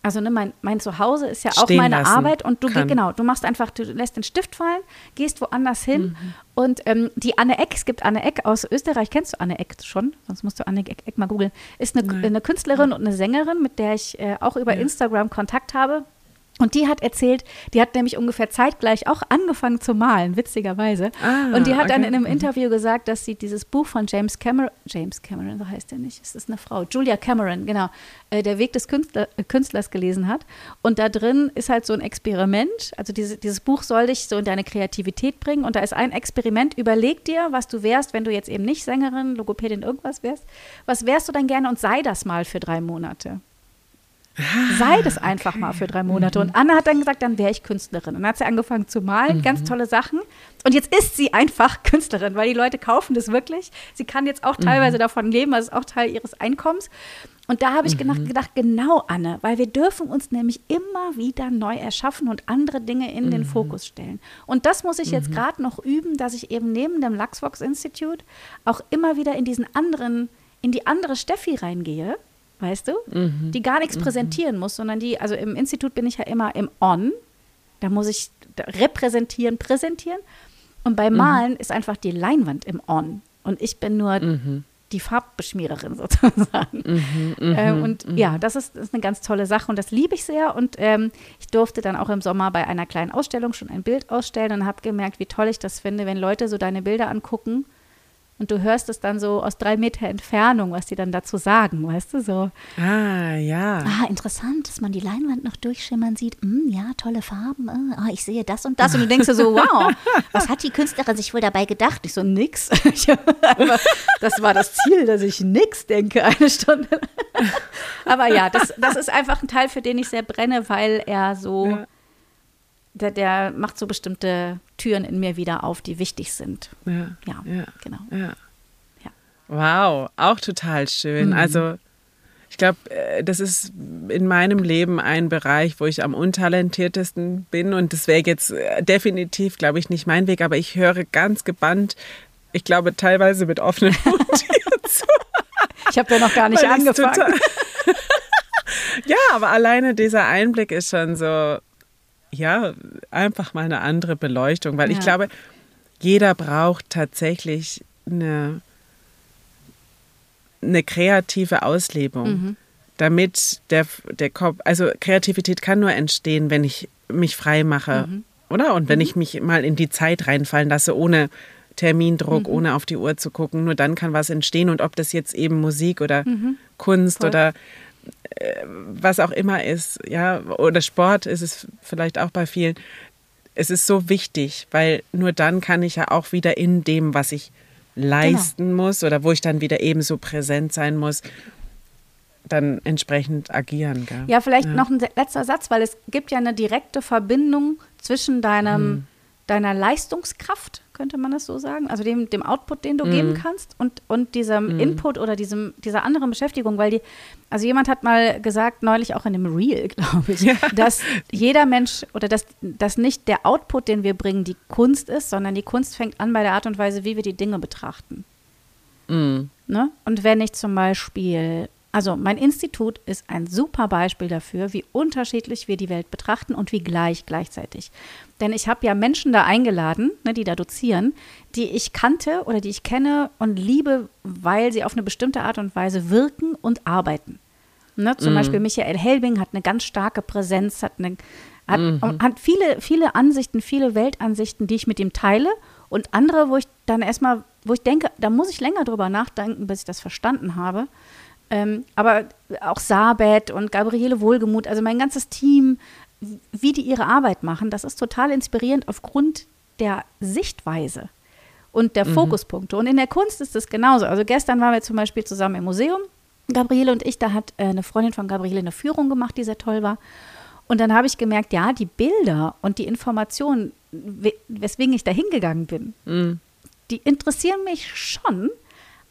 Speaker 2: also ne, mein, mein Zuhause ist ja auch meine Arbeit und du geh, genau, du machst einfach, du lässt den Stift fallen, gehst woanders hin mhm. und ähm, die Anne Eck, es gibt Anne Eck aus Österreich, kennst du Anne Eck schon? Sonst musst du Anne Eck, Eck mal googeln. Ist eine, eine Künstlerin und eine Sängerin, mit der ich äh, auch über ja. Instagram Kontakt habe. Und die hat erzählt, die hat nämlich ungefähr zeitgleich auch angefangen zu malen, witzigerweise. Ah, und die hat okay. dann in einem mhm. Interview gesagt, dass sie dieses Buch von James Cameron, James Cameron, so heißt er nicht, es ist eine Frau, Julia Cameron, genau, äh, der Weg des Künstler, äh, Künstlers gelesen hat. Und da drin ist halt so ein Experiment, also diese, dieses Buch soll dich so in deine Kreativität bringen. Und da ist ein Experiment, überleg dir, was du wärst, wenn du jetzt eben nicht Sängerin, Logopädin, irgendwas wärst. Was wärst du dann gerne und sei das mal für drei Monate. Sei das einfach okay. mal für drei Monate. Mhm. Und Anna hat dann gesagt, dann wäre ich Künstlerin. Und dann hat sie angefangen zu malen, mhm. ganz tolle Sachen. Und jetzt ist sie einfach Künstlerin, weil die Leute kaufen das wirklich. Sie kann jetzt auch teilweise mhm. davon leben, also ist auch Teil ihres Einkommens. Und da habe ich gedacht, mhm. gedacht, genau, Anne, weil wir dürfen uns nämlich immer wieder neu erschaffen und andere Dinge in den mhm. Fokus stellen. Und das muss ich jetzt mhm. gerade noch üben, dass ich eben neben dem Luxvox Institute auch immer wieder in diesen anderen, in die andere Steffi reingehe weißt du? Mhm. Die gar nichts mhm. präsentieren muss, sondern die, also im Institut bin ich ja immer im On. Da muss ich repräsentieren, präsentieren. Und beim
Speaker 1: Mhm.
Speaker 2: Malen ist einfach die Leinwand im On. Und ich bin nur
Speaker 1: Mhm.
Speaker 2: die Farbbeschmiererin sozusagen.
Speaker 1: Mhm,
Speaker 2: ähm, und ja, das ist, ist eine ganz tolle Sache und das liebe ich sehr. Und ähm, ich durfte dann auch im Sommer bei einer kleinen Ausstellung schon ein Bild ausstellen und habe gemerkt, wie toll ich das finde, wenn Leute so deine Bilder angucken und du hörst es dann so aus drei Meter Entfernung, was die dann dazu sagen, weißt du, so.
Speaker 1: Ah, ja.
Speaker 2: Ah, interessant, dass man die Leinwand noch durchschimmern sieht. Hm, ja, tolle Farben. äh, Ah, ich sehe das und das. Und du denkst dir so, wow, was hat die Künstlerin sich wohl dabei gedacht? Ich so, nix. Das war das Ziel, dass ich nix denke, eine Stunde. Aber ja, das, das ist einfach ein Teil, für den ich sehr brenne, weil er so,
Speaker 1: Ja.
Speaker 2: der, der macht so bestimmte Türen in mir wieder auf, die wichtig sind.
Speaker 1: Ja,
Speaker 2: Ja,
Speaker 1: ja,
Speaker 2: genau.
Speaker 1: ja. Wow, auch total schön.
Speaker 2: Mhm.
Speaker 1: Also ich glaube, äh, das ist in meinem Leben ein Bereich, wo ich am untalentiertesten bin und das wäre jetzt äh, definitiv, glaube ich, nicht mein Weg, aber ich höre ganz gebannt, ich glaube teilweise mit offenem Mund zu.
Speaker 2: Ich habe ja noch gar nicht
Speaker 1: weil
Speaker 2: angefangen.
Speaker 1: ja, aber alleine dieser Einblick ist schon so, ja, einfach mal eine andere Beleuchtung, weil ich
Speaker 2: Ja.
Speaker 1: glaube, jeder braucht tatsächlich eine, eine kreative Auslebung,
Speaker 2: Mhm.
Speaker 1: damit der, der Kopf, also Kreativität kann nur entstehen, wenn ich mich frei mache,
Speaker 2: Mhm.
Speaker 1: oder? Und wenn ich mich mal in die Zeit reinfallen lasse, ohne Termindruck,
Speaker 2: Mhm.
Speaker 1: ohne auf die Uhr zu gucken, nur dann kann was entstehen. Und ob das jetzt eben Musik oder Kunst
Speaker 2: Mhm. Voll.
Speaker 1: oder was auch immer ist, ja, oder Sport ist es vielleicht auch bei vielen. Es ist so wichtig, weil nur dann kann ich ja auch wieder in dem, was ich leisten muss oder wo ich dann wieder ebenso präsent sein muss, dann entsprechend agieren. Gell?
Speaker 2: Ja, vielleicht
Speaker 1: Ja.
Speaker 2: noch ein letzter Satz, weil es gibt ja eine direkte Verbindung zwischen deinem,
Speaker 1: Mhm.
Speaker 2: deiner Leistungskraft, könnte man das so sagen, also dem, dem Output, den du
Speaker 1: Mhm.
Speaker 2: geben kannst und, und diesem Input oder diesem, dieser anderen Beschäftigung, weil die, also jemand hat mal gesagt, neulich auch in einem Reel, glaube ich,
Speaker 1: Ja.
Speaker 2: dass jeder Mensch oder dass, dass nicht der Output, den wir bringen, die Kunst ist, sondern die Kunst fängt an bei der Art und Weise, wie wir die Dinge betrachten.
Speaker 1: Mm.
Speaker 2: Ne? Und wenn ich zum Beispiel, also mein Institut ist ein super Beispiel dafür, wie unterschiedlich wir die Welt betrachten und wie gleich gleichzeitig. Denn ich habe ja Menschen da eingeladen, ne, die da dozieren, die ich kannte oder die ich kenne und liebe, weil sie auf eine bestimmte Art und Weise wirken und arbeiten. Ne, zum Beispiel Michael Helbing hat eine ganz starke Präsenz, hat, eine, hat, und hat viele, viele Ansichten, viele Weltansichten, die ich mit ihm teile und andere, wo ich dann erstmal, wo ich denke, da muss ich länger drüber nachdenken, bis ich das verstanden habe. Ähm, aber auch Sabet und Gabriele Wohlgemuth, also mein ganzes Team, wie die ihre Arbeit machen, das ist total inspirierend aufgrund der Sichtweise und der Fokuspunkte. Und in der Kunst ist es genauso. Also gestern waren wir zum Beispiel zusammen im Museum, Gabriele und ich, da hat äh, eine Freundin von Gabriele eine Führung gemacht, die sehr toll war. Und dann habe ich gemerkt, ja, die Bilder und die Informationen, we- weswegen ich da hingegangen bin,
Speaker 1: Mm.
Speaker 2: die interessieren mich schon,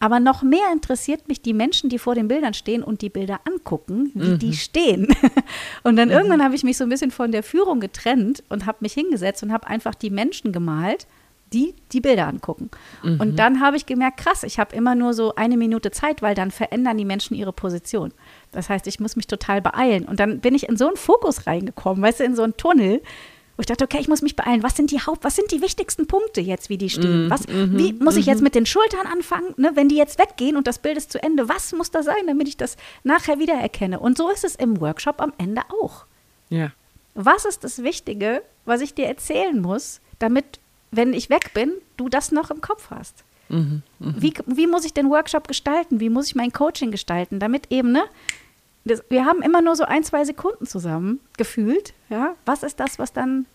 Speaker 2: aber noch mehr interessiert mich die Menschen, die vor den Bildern stehen und die Bilder angucken, wie die stehen. Und dann irgendwann habe ich mich so ein bisschen von der Führung getrennt und habe mich hingesetzt und habe einfach die Menschen gemalt, die die Bilder angucken. Und dann habe ich gemerkt, krass, ich habe immer nur so eine Minute Zeit, weil dann verändern die Menschen ihre Position. Das heißt, ich muss mich total beeilen. Und dann bin ich in so einen Fokus reingekommen, weißt du, in so einen Tunnel, wo ich dachte, okay, ich muss mich beeilen. Was sind die Haupt, was sind die wichtigsten Punkte jetzt, wie die stehen? Was, wie muss ich jetzt mit den Schultern anfangen? Ne, wenn die jetzt weggehen und das Bild ist zu Ende, was muss da sein, damit ich das nachher wiedererkenne? Und so ist es im Workshop am Ende auch.
Speaker 1: Ja.
Speaker 2: Was ist das Wichtige, was ich dir erzählen muss, damit, wenn ich weg bin, du das noch im Kopf hast?
Speaker 1: Mhm.
Speaker 2: Wie, wie muss ich den Workshop gestalten? Wie muss ich mein Coaching gestalten? Damit eben, ne? Das, wir haben immer nur so ein, zwei Sekunden zusammen gefühlt. Ja? Was ist das, was dann,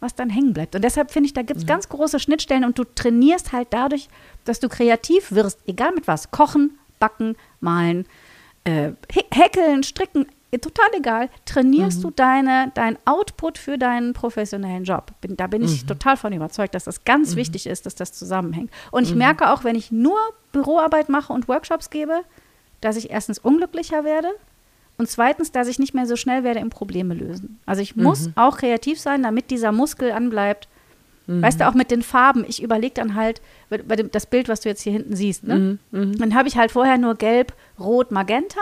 Speaker 2: was dann hängen bleibt? Und deshalb finde ich, da gibt es ganz große Schnittstellen und du trainierst halt dadurch, dass du kreativ wirst, egal mit was. Kochen, backen, malen, äh, hä- häkeln, stricken, eh, total egal. Trainierst du deine, dein Output für deinen professionellen Job. Bin, da bin ich total von überzeugt, dass das ganz wichtig ist, dass das zusammenhängt. Und ich merke auch, wenn ich nur Büroarbeit mache und Workshops gebe, dass ich erstens unglücklicher werde und zweitens, dass ich nicht mehr so schnell werde im Probleme lösen. Also ich muss auch kreativ sein, damit dieser Muskel anbleibt. Weißt du, auch mit den Farben. Ich überlege dann halt, bei dem, das Bild, was du jetzt hier hinten siehst, ne? dann habe ich halt vorher nur gelb, rot, magenta.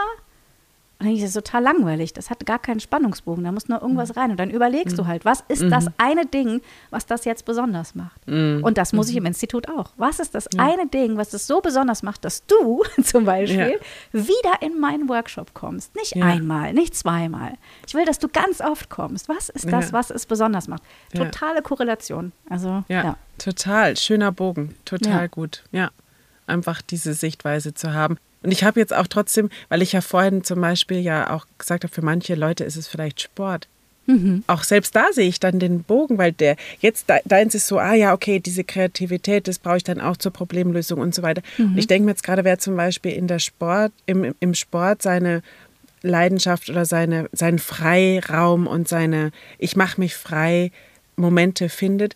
Speaker 2: Dann ich, das ist total langweilig. Das hat gar keinen Spannungsbogen. Da muss nur irgendwas
Speaker 1: Mhm.
Speaker 2: rein. Und dann überlegst du halt, was ist das eine Ding, was das jetzt besonders macht?
Speaker 1: Mhm.
Speaker 2: Und das muss ich im Institut auch. Was ist das eine Ding, was das so besonders macht, dass du zum Beispiel wieder in meinen Workshop kommst? Nicht
Speaker 1: Ja.
Speaker 2: einmal, nicht zweimal. Ich will, dass du ganz oft kommst. Was ist das,
Speaker 1: Ja.
Speaker 2: was es besonders macht?
Speaker 1: Ja.
Speaker 2: Totale Korrelation. Also,
Speaker 1: Ja,
Speaker 2: ja.
Speaker 1: total. Schöner Bogen. Total
Speaker 2: Ja.
Speaker 1: gut. Ja, einfach diese Sichtweise zu haben. Und ich habe jetzt auch trotzdem, weil ich ja vorhin zum Beispiel ja auch gesagt habe, für manche Leute ist es vielleicht Sport.
Speaker 2: Mhm.
Speaker 1: Auch selbst da sehe ich dann den Bogen, weil der jetzt de- deins ist so, ah ja, okay, diese Kreativität, das brauche ich dann auch zur Problemlösung und so weiter.
Speaker 2: Mhm.
Speaker 1: Und ich denke mir jetzt gerade, wer zum Beispiel in der Sport, im, im Sport seine Leidenschaft oder seine, seinen Freiraum und seine Ich mache mich frei Momente findet,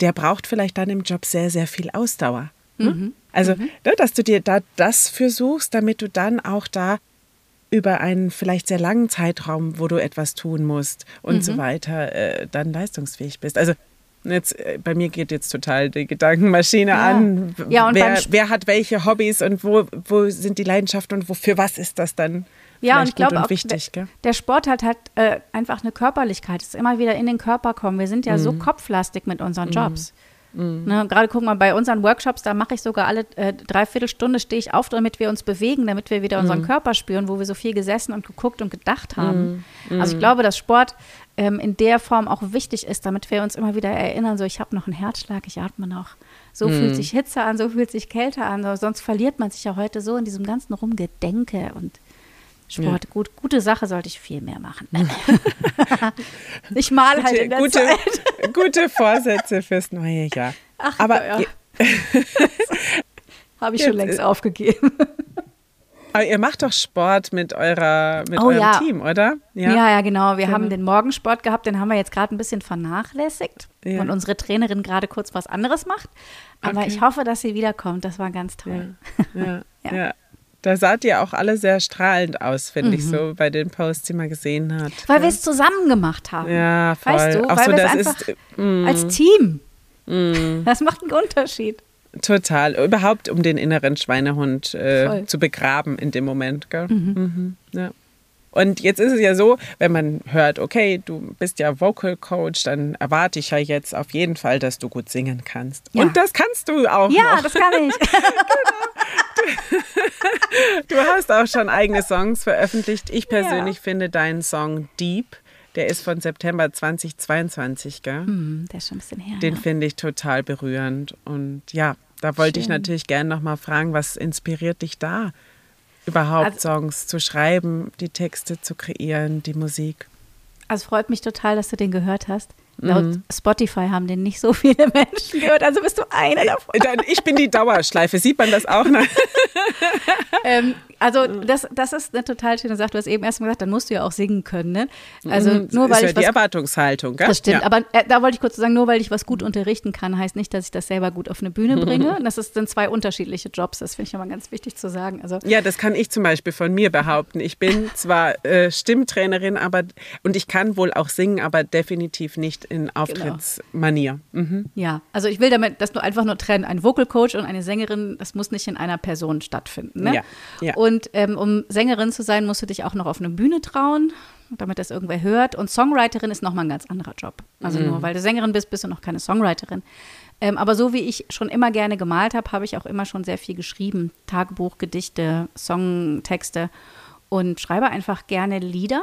Speaker 1: der braucht vielleicht dann im Job sehr, sehr viel Ausdauer. Ne? Also, ne, dass du dir da das für suchst, damit du dann auch da über einen vielleicht sehr langen Zeitraum, wo du etwas tun musst und so weiter, äh, dann leistungsfähig bist. Also jetzt, äh, bei mir geht jetzt total die Gedankenmaschine
Speaker 2: Ja.
Speaker 1: an.
Speaker 2: Ja, und
Speaker 1: wer, wer hat welche Hobbys und wo, wo sind die Leidenschaften und wofür was ist das dann?
Speaker 2: Ja, und ich glaube auch,
Speaker 1: wichtig,
Speaker 2: der, der Sport hat halt äh, einfach eine Körperlichkeit. Es ist immer wieder in den Körper kommen. Wir sind ja
Speaker 1: Mhm.
Speaker 2: so kopflastig mit unseren Jobs. Ne, Gerade guck mal, bei unseren Workshops, da mache ich sogar alle äh, dreiviertel Stunde stehe ich auf, damit wir uns bewegen, damit wir wieder
Speaker 1: Mhm.
Speaker 2: unseren Körper spüren, wo wir so viel gesessen und geguckt und gedacht haben.
Speaker 1: Mhm.
Speaker 2: Also ich glaube, dass Sport ähm, in der Form auch wichtig ist, damit wir uns immer wieder erinnern, so ich habe noch einen Herzschlag, ich atme noch. So
Speaker 1: Mhm.
Speaker 2: fühlt sich Hitze an, so fühlt sich Kälte an. So, Sonst verliert man sich ja heute so in diesem ganzen Rumgedenke und Sport. Gut, gute Sache sollte ich viel mehr machen. ich mal halt in der
Speaker 1: gute,
Speaker 2: Zeit.
Speaker 1: gute Vorsätze fürs neue Jahr.
Speaker 2: Ach,
Speaker 1: Aber
Speaker 2: ja. Habe ich schon längst aufgegeben.
Speaker 1: aber ihr macht doch Sport mit, eurer, mit
Speaker 2: Oh,
Speaker 1: eurem
Speaker 2: ja.
Speaker 1: Team, oder?
Speaker 2: Ja, ja, genau. Wir
Speaker 1: Genau.
Speaker 2: haben den Morgensport gehabt, den haben wir jetzt gerade ein bisschen vernachlässigt,
Speaker 1: Ja.
Speaker 2: und unsere Trainerin gerade kurz was anderes macht. Aber
Speaker 1: Okay.
Speaker 2: ich hoffe, dass sie wiederkommt. Das war ganz toll.
Speaker 1: Ja,
Speaker 2: Ja.
Speaker 1: Ja. Da saht ihr auch alle sehr strahlend aus, finde ich, so bei den Posts, die man gesehen hat.
Speaker 2: Weil wir es zusammen gemacht haben.
Speaker 1: Ja, voll.
Speaker 2: Weißt du,
Speaker 1: auch
Speaker 2: weil
Speaker 1: so, das ist mm,
Speaker 2: als Team. Das macht einen Unterschied.
Speaker 1: total. Überhaupt, um den inneren Schweinehund äh, zu begraben in dem Moment. Gell? Mhm, ja. Und jetzt ist es ja so, wenn man hört, okay, du bist ja Vocal Coach, dann erwarte ich ja jetzt auf jeden Fall, dass du gut singen kannst.
Speaker 2: Ja.
Speaker 1: Und das kannst du auch
Speaker 2: Ja,
Speaker 1: noch.
Speaker 2: das kann ich.
Speaker 1: Du hast auch schon eigene Songs veröffentlicht. Ich persönlich finde deinen Song Deep, der ist von September 2022, gell?
Speaker 2: Hm, der ist schon ein bisschen her.
Speaker 1: Den
Speaker 2: ja.
Speaker 1: finde ich total berührend. Und ja, da wollte ich
Speaker 2: Schön.
Speaker 1: natürlich gerne nochmal fragen, was inspiriert dich da, überhaupt
Speaker 2: Also-
Speaker 1: Songs zu schreiben, die Texte zu kreieren, die Musik?
Speaker 2: Also freut mich total, dass du den gehört hast.
Speaker 1: Mhm.
Speaker 2: Laut Spotify haben den nicht so viele Menschen gehört, also bist du eine davon.
Speaker 1: Ich bin die Dauerschleife, sieht man das auch? Ne?
Speaker 2: ähm, also das, das ist eine total schöne Sache. Du hast eben erst mal gesagt, dann musst du ja auch singen können. Ne? Also
Speaker 1: Mhm,
Speaker 2: nur
Speaker 1: ist
Speaker 2: weil
Speaker 1: ja
Speaker 2: ich
Speaker 1: die
Speaker 2: was
Speaker 1: Erwartungshaltung, gell?
Speaker 2: Das stimmt,
Speaker 1: ja.
Speaker 2: aber äh, da wollte ich kurz sagen, nur weil ich was gut unterrichten kann, heißt nicht, dass ich das selber gut auf eine Bühne bringe. Und das ist- sind zwei unterschiedliche Jobs, das finde ich immer ganz wichtig zu sagen. Also
Speaker 1: Ja, das kann ich zum Beispiel von mir behaupten. Ich bin zwar äh, Stimmtrainerin, aber und ich kann wohl auch singen, aber definitiv nicht in Auftrittsmanier. Mhm.
Speaker 2: ja, also ich will damit das nur einfach nur trennen. Ein Vocal Coach und eine Sängerin, das muss nicht in einer Person stattfinden. Ne?
Speaker 1: Ja, ja.
Speaker 2: Und ähm, um Sängerin zu sein, musst du dich auch noch auf eine Bühne trauen, damit das irgendwer hört. Und Songwriterin ist nochmal ein ganz anderer Job. Also
Speaker 1: Mhm.
Speaker 2: nur weil du Sängerin bist, bist du noch keine Songwriterin. Ähm, aber so wie ich schon immer gerne gemalt habe, habe ich auch immer schon sehr viel geschrieben. Tagebuch, Gedichte, Songtexte und schreibe einfach gerne Lieder.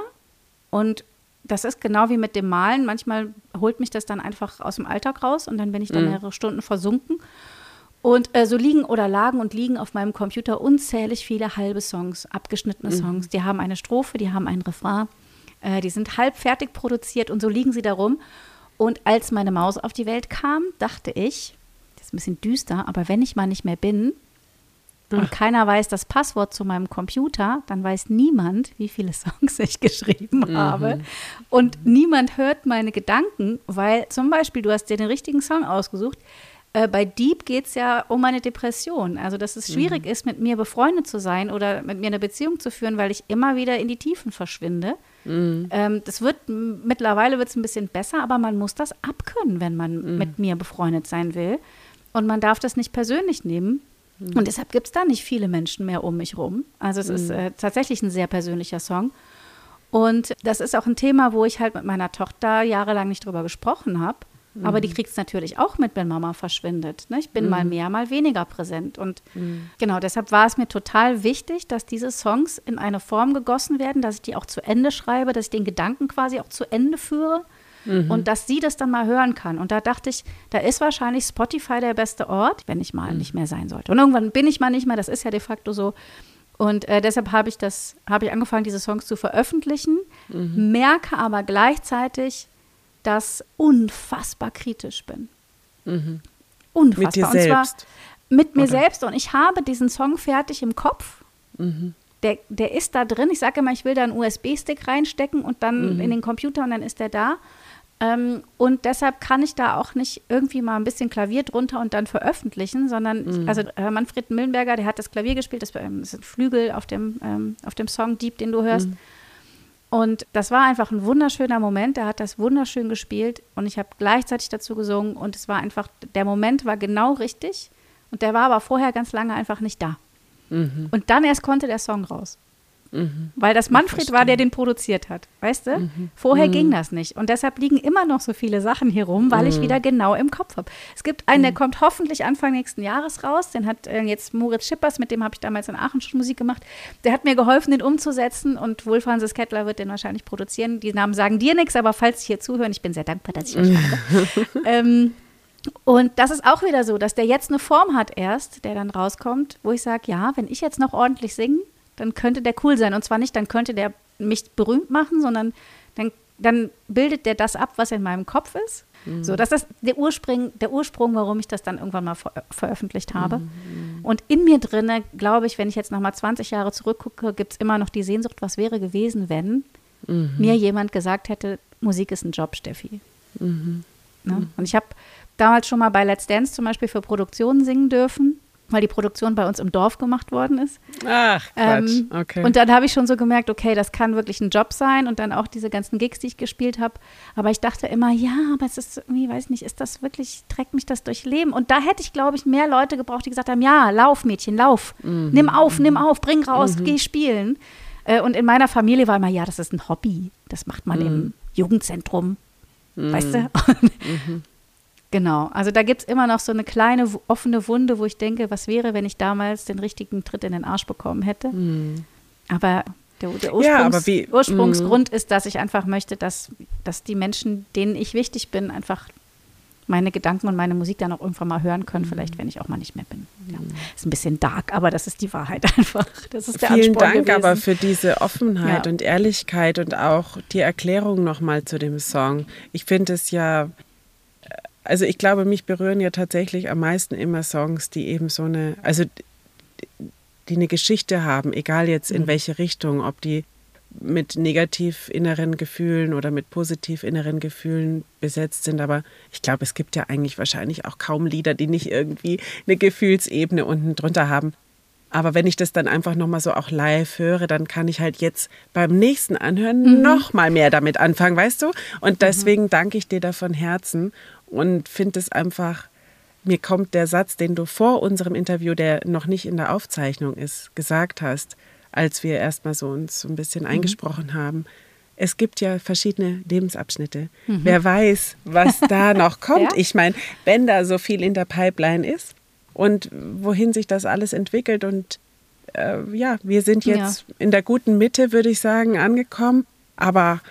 Speaker 2: Und das ist genau wie mit dem Malen. Manchmal holt mich das dann einfach aus dem Alltag raus und dann bin ich dann mehrere Stunden versunken. Und äh, so liegen oder lagen und liegen auf meinem Computer unzählig viele halbe Songs, abgeschnittene Songs. Die haben eine Strophe, die haben einen Refrain, äh, die sind halb fertig produziert und so liegen sie darum. Und als meine Maus auf die Welt kam, dachte ich, das ist ein bisschen düster, aber wenn ich mal nicht mehr bin und keiner weiß das Passwort zu meinem Computer, dann weiß niemand, wie viele Songs ich geschrieben habe. Und niemand hört meine Gedanken, weil zum Beispiel, du hast dir den richtigen Song ausgesucht. Äh, bei Deep geht es ja um eine Depression. Also, dass es schwierig ist, mit mir befreundet zu sein oder mit mir eine Beziehung zu führen, weil ich immer wieder in die Tiefen verschwinde. Ähm, das wird mittlerweile wird es ein bisschen besser, aber man muss das abkönnen, wenn man mit mir befreundet sein will. Und man darf das nicht persönlich nehmen, Mhm. Und deshalb gibt es da nicht viele Menschen mehr um mich rum. Also es mhm. ist äh, tatsächlich ein sehr persönlicher Song. Und das ist auch ein Thema, wo ich halt mit meiner Tochter jahrelang nicht drüber gesprochen habe. Mhm. Aber die kriegt es natürlich auch mit, wenn Mama verschwindet. Ne? Ich bin mhm. mal mehr, mal weniger präsent. Und mhm. genau deshalb war es mir total wichtig, dass diese Songs in eine Form gegossen werden, dass ich die auch zu Ende schreibe, dass ich den Gedanken quasi auch zu Ende führe. Mhm. Und dass sie das dann mal hören kann. Und da dachte ich, da ist wahrscheinlich Spotify der beste Ort, wenn ich mal mhm. nicht mehr sein sollte. Und irgendwann bin ich mal nicht mehr, das ist ja de facto so. Und äh, deshalb habe ich das, habe ich angefangen, diese Songs zu veröffentlichen, mhm. merke aber gleichzeitig, dass unfassbar kritisch bin. Mhm. Unfassbar.
Speaker 1: Mit dir und selbst.
Speaker 2: mit mir Oder? selbst. Und ich habe diesen Song fertig im Kopf. Mhm. Der, der ist da drin. Ich sage immer, ich will da einen USB-Stick reinstecken und dann mhm. in den Computer und dann ist der da. Ähm, und deshalb kann ich da auch nicht irgendwie mal ein bisschen Klavier drunter und dann veröffentlichen, sondern, mhm. also äh, Manfred Millenberger, der hat das Klavier gespielt, das, ähm, ist ein Flügel auf dem, ähm, auf dem Song Deep, den du hörst. Und das war einfach ein wunderschöner Moment. Er hat das wunderschön gespielt und ich habe gleichzeitig dazu gesungen und es war einfach, der Moment war genau richtig und der war aber vorher ganz lange einfach nicht da. Mhm. Und dann erst konnte der Song raus. Mhm. Weil das Manfred war, der den produziert hat. Weißt du? Mhm. Vorher mhm. ging das nicht. Und deshalb liegen immer noch so viele Sachen hier rum, weil ich mhm. wieder genau im Kopf habe. Es gibt einen, der mhm. kommt hoffentlich Anfang nächsten Jahres raus. Den hat äh, jetzt Moritz Schippers, mit dem habe ich damals in Aachen schon Musik gemacht. Der hat mir geholfen, den umzusetzen. Und Wolf Hanses Kettler wird den wahrscheinlich produzieren. Die Namen sagen dir nichts, aber falls Sie hier zuhören, ich bin sehr dankbar, dass ich euch habe. ähm, und das ist auch wieder so, dass der jetzt eine Form hat erst, der dann rauskommt, wo ich sage, ja, wenn ich jetzt noch ordentlich singe, dann könnte der cool sein. Und zwar nicht, dann könnte der mich berühmt machen, sondern dann, dann bildet der das ab, was in meinem Kopf ist. Mhm. So, das ist der Ursprung, der Ursprung, warum ich das dann irgendwann mal ver veröffentlicht habe. Mhm. Und in mir drinne, glaube ich, wenn ich jetzt noch mal 20 Jahre zurückgucke, gibt es immer noch die Sehnsucht, was wäre gewesen, wenn mhm. mir jemand gesagt hätte, Musik ist ein Job, Steffi. Mhm. Ne? Und ich habe damals schon mal bei Let's Dance zum Beispiel für Produktionen singen dürfen weil die Produktion bei uns im Dorf gemacht worden ist.
Speaker 1: Ach, Quatsch. Ähm, okay.
Speaker 2: Und dann habe ich schon so gemerkt, okay, das kann wirklich ein Job sein und dann auch diese ganzen Gigs, die ich gespielt habe. Aber ich dachte immer, ja, aber es ist irgendwie, weiß nicht, ist das wirklich, trägt mich das durch Leben? Und da hätte ich, glaube ich, mehr Leute gebraucht, die gesagt haben, ja, lauf, Mädchen, lauf. Mhm. Nimm auf, nimm auf, bring raus, mhm. geh spielen. Äh, und in meiner Familie war immer, ja, das ist ein Hobby. Das macht man mhm. im Jugendzentrum. Weißt du? Mhm. Mhm. Genau, also da gibt es immer noch so eine kleine offene Wunde, wo ich denke, was wäre, wenn ich damals den richtigen Tritt in den Arsch bekommen hätte. Mhm. Aber der, der Ursprungs ja, aber wie, Ursprungsgrund mm. ist, dass ich einfach möchte, dass, dass die Menschen, denen ich wichtig bin, einfach meine Gedanken und meine Musik dann auch irgendwann mal hören können, vielleicht wenn ich auch mal nicht mehr bin. Ja. Mhm. Ist ein bisschen dark, aber das ist die Wahrheit einfach. Das ist der
Speaker 1: Vielen
Speaker 2: Ansporn
Speaker 1: Dank
Speaker 2: gewesen.
Speaker 1: aber für diese Offenheit ja. und Ehrlichkeit und auch die Erklärung nochmal zu dem Song. Ich finde es ja also ich glaube, mich berühren ja tatsächlich am meisten immer Songs, die eben so eine, also die eine Geschichte haben, egal jetzt in mhm. welche Richtung, ob die mit negativ inneren Gefühlen oder mit positiv inneren Gefühlen besetzt sind. Aber ich glaube, es gibt ja eigentlich wahrscheinlich auch kaum Lieder, die nicht irgendwie eine Gefühlsebene unten drunter haben. Aber wenn ich das dann einfach nochmal so auch live höre, dann kann ich halt jetzt beim nächsten Anhören mhm. noch mal mehr damit anfangen, weißt du? Und mhm. deswegen danke ich dir da von Herzen und finde es einfach, mir kommt der Satz, den du vor unserem Interview, der noch nicht in der Aufzeichnung ist, gesagt hast, als wir erstmal so uns so ein bisschen mhm. eingesprochen haben. Es gibt ja verschiedene Lebensabschnitte. Mhm. Wer weiß, was da noch kommt. ja? Ich meine, wenn da so viel in der Pipeline ist und wohin sich das alles entwickelt und äh, ja, wir sind jetzt ja. in der guten Mitte, würde ich sagen, angekommen. Aber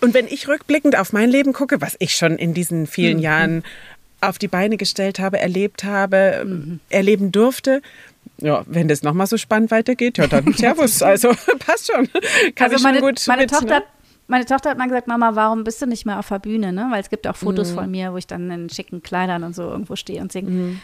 Speaker 1: und wenn ich rückblickend auf mein Leben gucke, was ich schon in diesen vielen mhm. Jahren auf die Beine gestellt habe, erlebt habe, mhm. erleben durfte, ja, wenn das nochmal so spannend weitergeht, ja, dann Servus. Also passt schon. Kann also
Speaker 2: ich meine,
Speaker 1: schon gut
Speaker 2: meine
Speaker 1: mit,
Speaker 2: Tochter ne? Meine Tochter hat mal gesagt, Mama, warum bist du nicht mehr auf der Bühne? Ne? Weil es gibt auch Fotos mhm. von mir, wo ich dann in schicken Kleidern und so irgendwo stehe und singe. Mhm.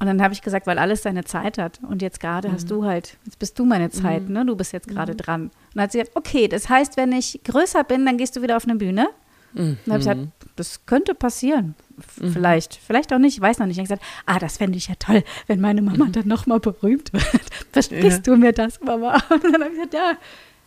Speaker 2: Und dann habe ich gesagt, weil alles seine Zeit hat. Und jetzt gerade mhm. hast du halt, jetzt bist du meine Zeit, mhm. ne? Du bist jetzt gerade mhm. dran. Und dann hat sie gesagt, okay, das heißt, wenn ich größer bin, dann gehst du wieder auf eine Bühne. Mhm. Und dann habe ich gesagt, das könnte passieren. Mhm. Vielleicht, vielleicht auch nicht, ich weiß noch nicht. Ich habe gesagt, ah, das fände ich ja toll, wenn meine Mama mhm. dann nochmal berühmt wird. Versprichst ja. du mir das, Mama? Und dann habe ich gesagt, ja,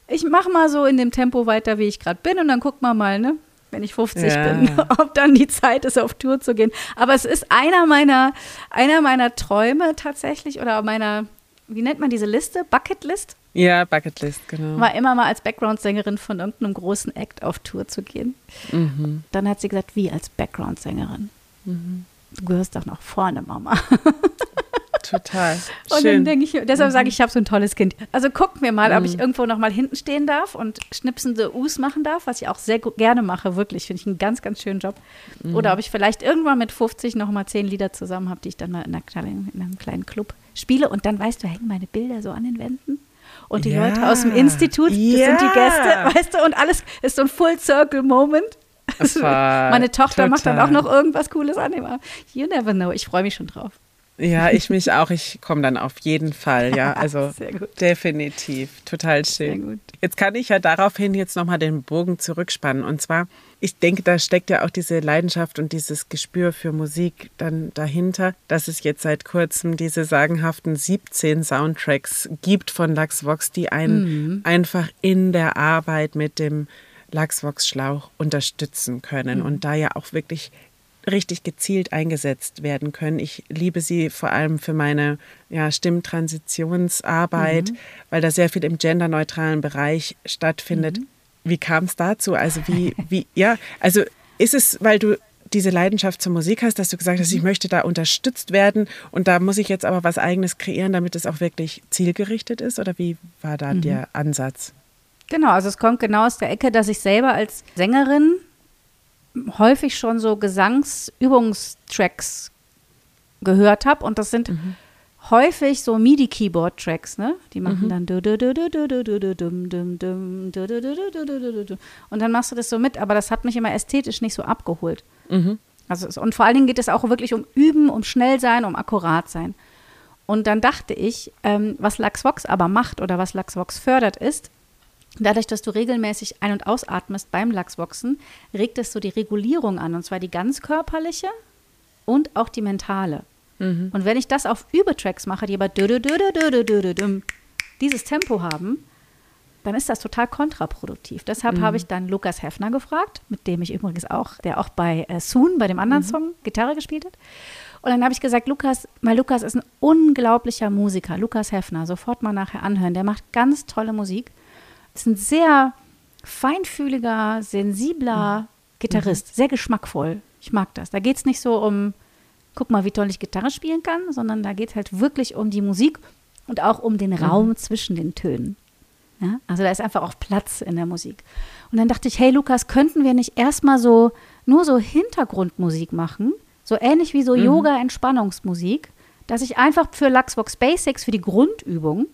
Speaker 2: ich mache mal so in dem Tempo weiter, wie ich gerade bin und dann guck mal mal, ne? Wenn ich 50 ja. bin, ob dann die Zeit ist, auf Tour zu gehen. Aber es ist einer meiner, einer meiner Träume tatsächlich oder meiner, wie nennt man diese Liste? Bucketlist?
Speaker 1: Ja, Bucketlist, genau.
Speaker 2: War immer mal als Background-Sängerin von irgendeinem großen Act auf Tour zu gehen. Mhm. Dann hat sie gesagt, wie als Background-Sängerin? Mhm. Du gehörst doch nach vorne, Mama.
Speaker 1: Total.
Speaker 2: Schön. Und dann denke ich, deshalb sage ich, ich habe so ein tolles Kind. Also guck mir mal, mhm. ob ich irgendwo noch mal hinten stehen darf und schnipsende Us machen darf, was ich auch sehr gerne mache, wirklich. Finde ich einen ganz, ganz schönen Job. Mhm. Oder ob ich vielleicht irgendwann mit 50 noch mal zehn Lieder zusammen habe, die ich dann mal in, kleinen, in, einem kleinen Club spiele. Und dann, weißt du, hängen meine Bilder so an den Wänden. Und die ja. Leute aus dem Institut, das ja. sind die Gäste, weißt du, und alles ist so ein Full-Circle-Moment. Meine Tochter total. macht dann auch noch irgendwas Cooles an. You never know. Ich freue mich schon drauf.
Speaker 1: Ja, ich mich auch. Ich komme dann auf jeden Fall, ja. Also definitiv. Total schön. Jetzt kann ich ja daraufhin jetzt nochmal den Bogen zurückspannen. Und zwar, ich denke, da steckt ja auch diese Leidenschaft und dieses Gespür für Musik dann dahinter, dass es jetzt seit kurzem diese sagenhaften 17 Soundtracks gibt von Lachsvox, die einen mhm. einfach in der Arbeit mit dem Lachsvox-Schlauch unterstützen können mhm. und da ja auch wirklich richtig gezielt eingesetzt werden können. Ich liebe sie vor allem für meine ja, Stimmtransitionsarbeit, mhm. weil da sehr viel im genderneutralen Bereich stattfindet. Mhm. Wie kam es dazu? Also wie, wie, ja, also ist es, weil du diese Leidenschaft zur Musik hast, dass du gesagt hast, ich mhm. möchte da unterstützt werden und da muss ich jetzt aber was eigenes kreieren, damit es auch wirklich zielgerichtet ist? Oder wie war da mhm. der Ansatz?
Speaker 2: Genau, also es kommt genau aus der Ecke, dass ich selber als Sängerin häufig schon so Gesangsübungstracks gehört habe und das sind mhm. häufig so MIDI-Keyboard-Tracks, ne? Die machen dann und dann machst du das so mit, aber das hat mich immer ästhetisch nicht so abgeholt. Mhm. Also und vor allen Dingen geht es auch wirklich um Üben, um schnell sein, um akkurat sein. Und dann dachte ich, ähm, was Laxvox aber macht oder was Laxvox fördert, ist, Dadurch, dass du regelmäßig ein- und ausatmest beim Lachsboxen, regt es so die Regulierung an, und zwar die ganz körperliche und auch die mentale. Mhm. Und wenn ich das auf Übertracks mache, die aber dieses Tempo haben, dann ist das total kontraproduktiv. Deshalb mhm. habe ich dann Lukas Heffner gefragt, mit dem ich übrigens auch, der auch bei äh, Soon, bei dem anderen mhm. Song, Gitarre gespielt hat. Und dann habe ich gesagt, Lukas, weil Lukas ist ein unglaublicher Musiker, Lukas Heffner, sofort mal nachher anhören. Der macht ganz tolle Musik ist ein sehr feinfühliger, sensibler mhm. Gitarrist, mhm. sehr geschmackvoll. Ich mag das. Da geht es nicht so um, guck mal, wie toll ich Gitarre spielen kann, sondern da geht es halt wirklich um die Musik und auch um den mhm. Raum zwischen den Tönen. Ja? Also da ist einfach auch Platz in der Musik. Und dann dachte ich, hey Lukas, könnten wir nicht erstmal so nur so Hintergrundmusik machen, so ähnlich wie so mhm. Yoga-Entspannungsmusik, dass ich einfach für Luxbox Basics, für die Grundübung,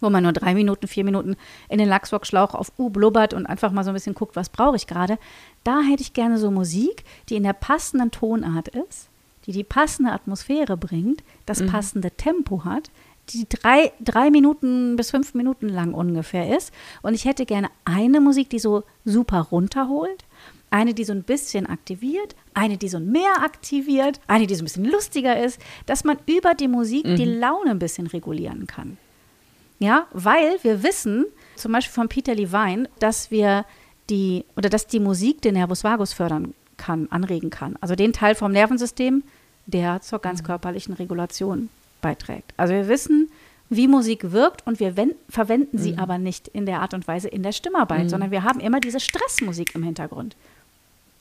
Speaker 2: wo man nur drei Minuten, vier Minuten in den Lachsbox-Schlauch auf U blubbert und einfach mal so ein bisschen guckt, was brauche ich gerade. Da hätte ich gerne so Musik, die in der passenden Tonart ist, die die passende Atmosphäre bringt, das mhm. passende Tempo hat, die drei, drei Minuten bis fünf Minuten lang ungefähr ist. Und ich hätte gerne eine Musik, die so super runterholt, eine, die so ein bisschen aktiviert, eine, die so mehr aktiviert, eine, die so ein bisschen lustiger ist, dass man über die Musik mhm. die Laune ein bisschen regulieren kann. Ja, weil wir wissen, zum Beispiel von Peter Levine, dass wir die oder dass die Musik den Nervus vagus fördern kann, anregen kann. Also den Teil vom Nervensystem, der zur ganzkörperlichen Regulation beiträgt. Also wir wissen, wie Musik wirkt und wir verwenden sie mhm. aber nicht in der Art und Weise in der Stimmarbeit, mhm. sondern wir haben immer diese Stressmusik im Hintergrund.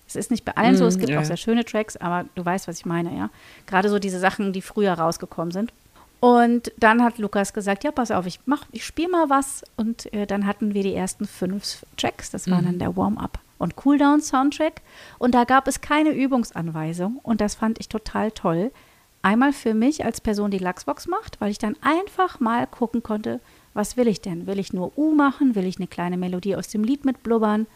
Speaker 2: Es ist nicht bei allen mhm, so, es gibt ja. auch sehr schöne Tracks, aber du weißt, was ich meine, ja. Gerade so diese Sachen, die früher rausgekommen sind. Und dann hat Lukas gesagt, ja, pass auf, ich mach, ich spiele mal was. Und äh, dann hatten wir die ersten fünf Tracks. Das war mhm. dann der Warm-up und Cooldown-Soundtrack. Und da gab es keine Übungsanweisung. Und das fand ich total toll. Einmal für mich als Person, die Luxbox macht, weil ich dann einfach mal gucken konnte, was will ich denn? Will ich nur U machen? Will ich eine kleine Melodie aus dem Lied mitblubbern?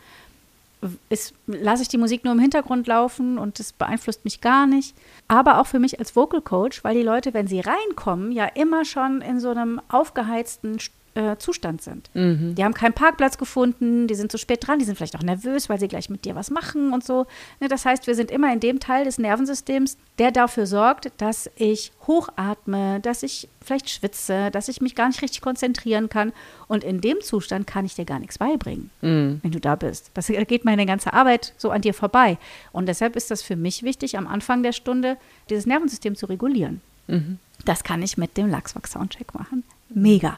Speaker 2: Lasse ich die Musik nur im Hintergrund laufen und das beeinflusst mich gar nicht. Aber auch für mich als Vocal Coach, weil die Leute, wenn sie reinkommen, ja immer schon in so einem aufgeheizten äh, Zustand sind. Mhm. Die haben keinen Parkplatz gefunden, die sind zu spät dran, die sind vielleicht auch nervös, weil sie gleich mit dir was machen und so. Ne, das heißt, wir sind immer in dem Teil des Nervensystems, der dafür sorgt, dass ich hochatme, dass ich vielleicht schwitze, dass ich mich gar nicht richtig konzentrieren kann. Und in dem Zustand kann ich dir gar nichts beibringen, mhm. wenn du da bist. Das geht meine ganze Arbeit so an dir vorbei. Und deshalb ist das für mich wichtig, am Anfang der Stunde dieses Nervensystem zu regulieren. Mhm. Das kann ich mit dem Lachswachs-Soundcheck machen. Mega.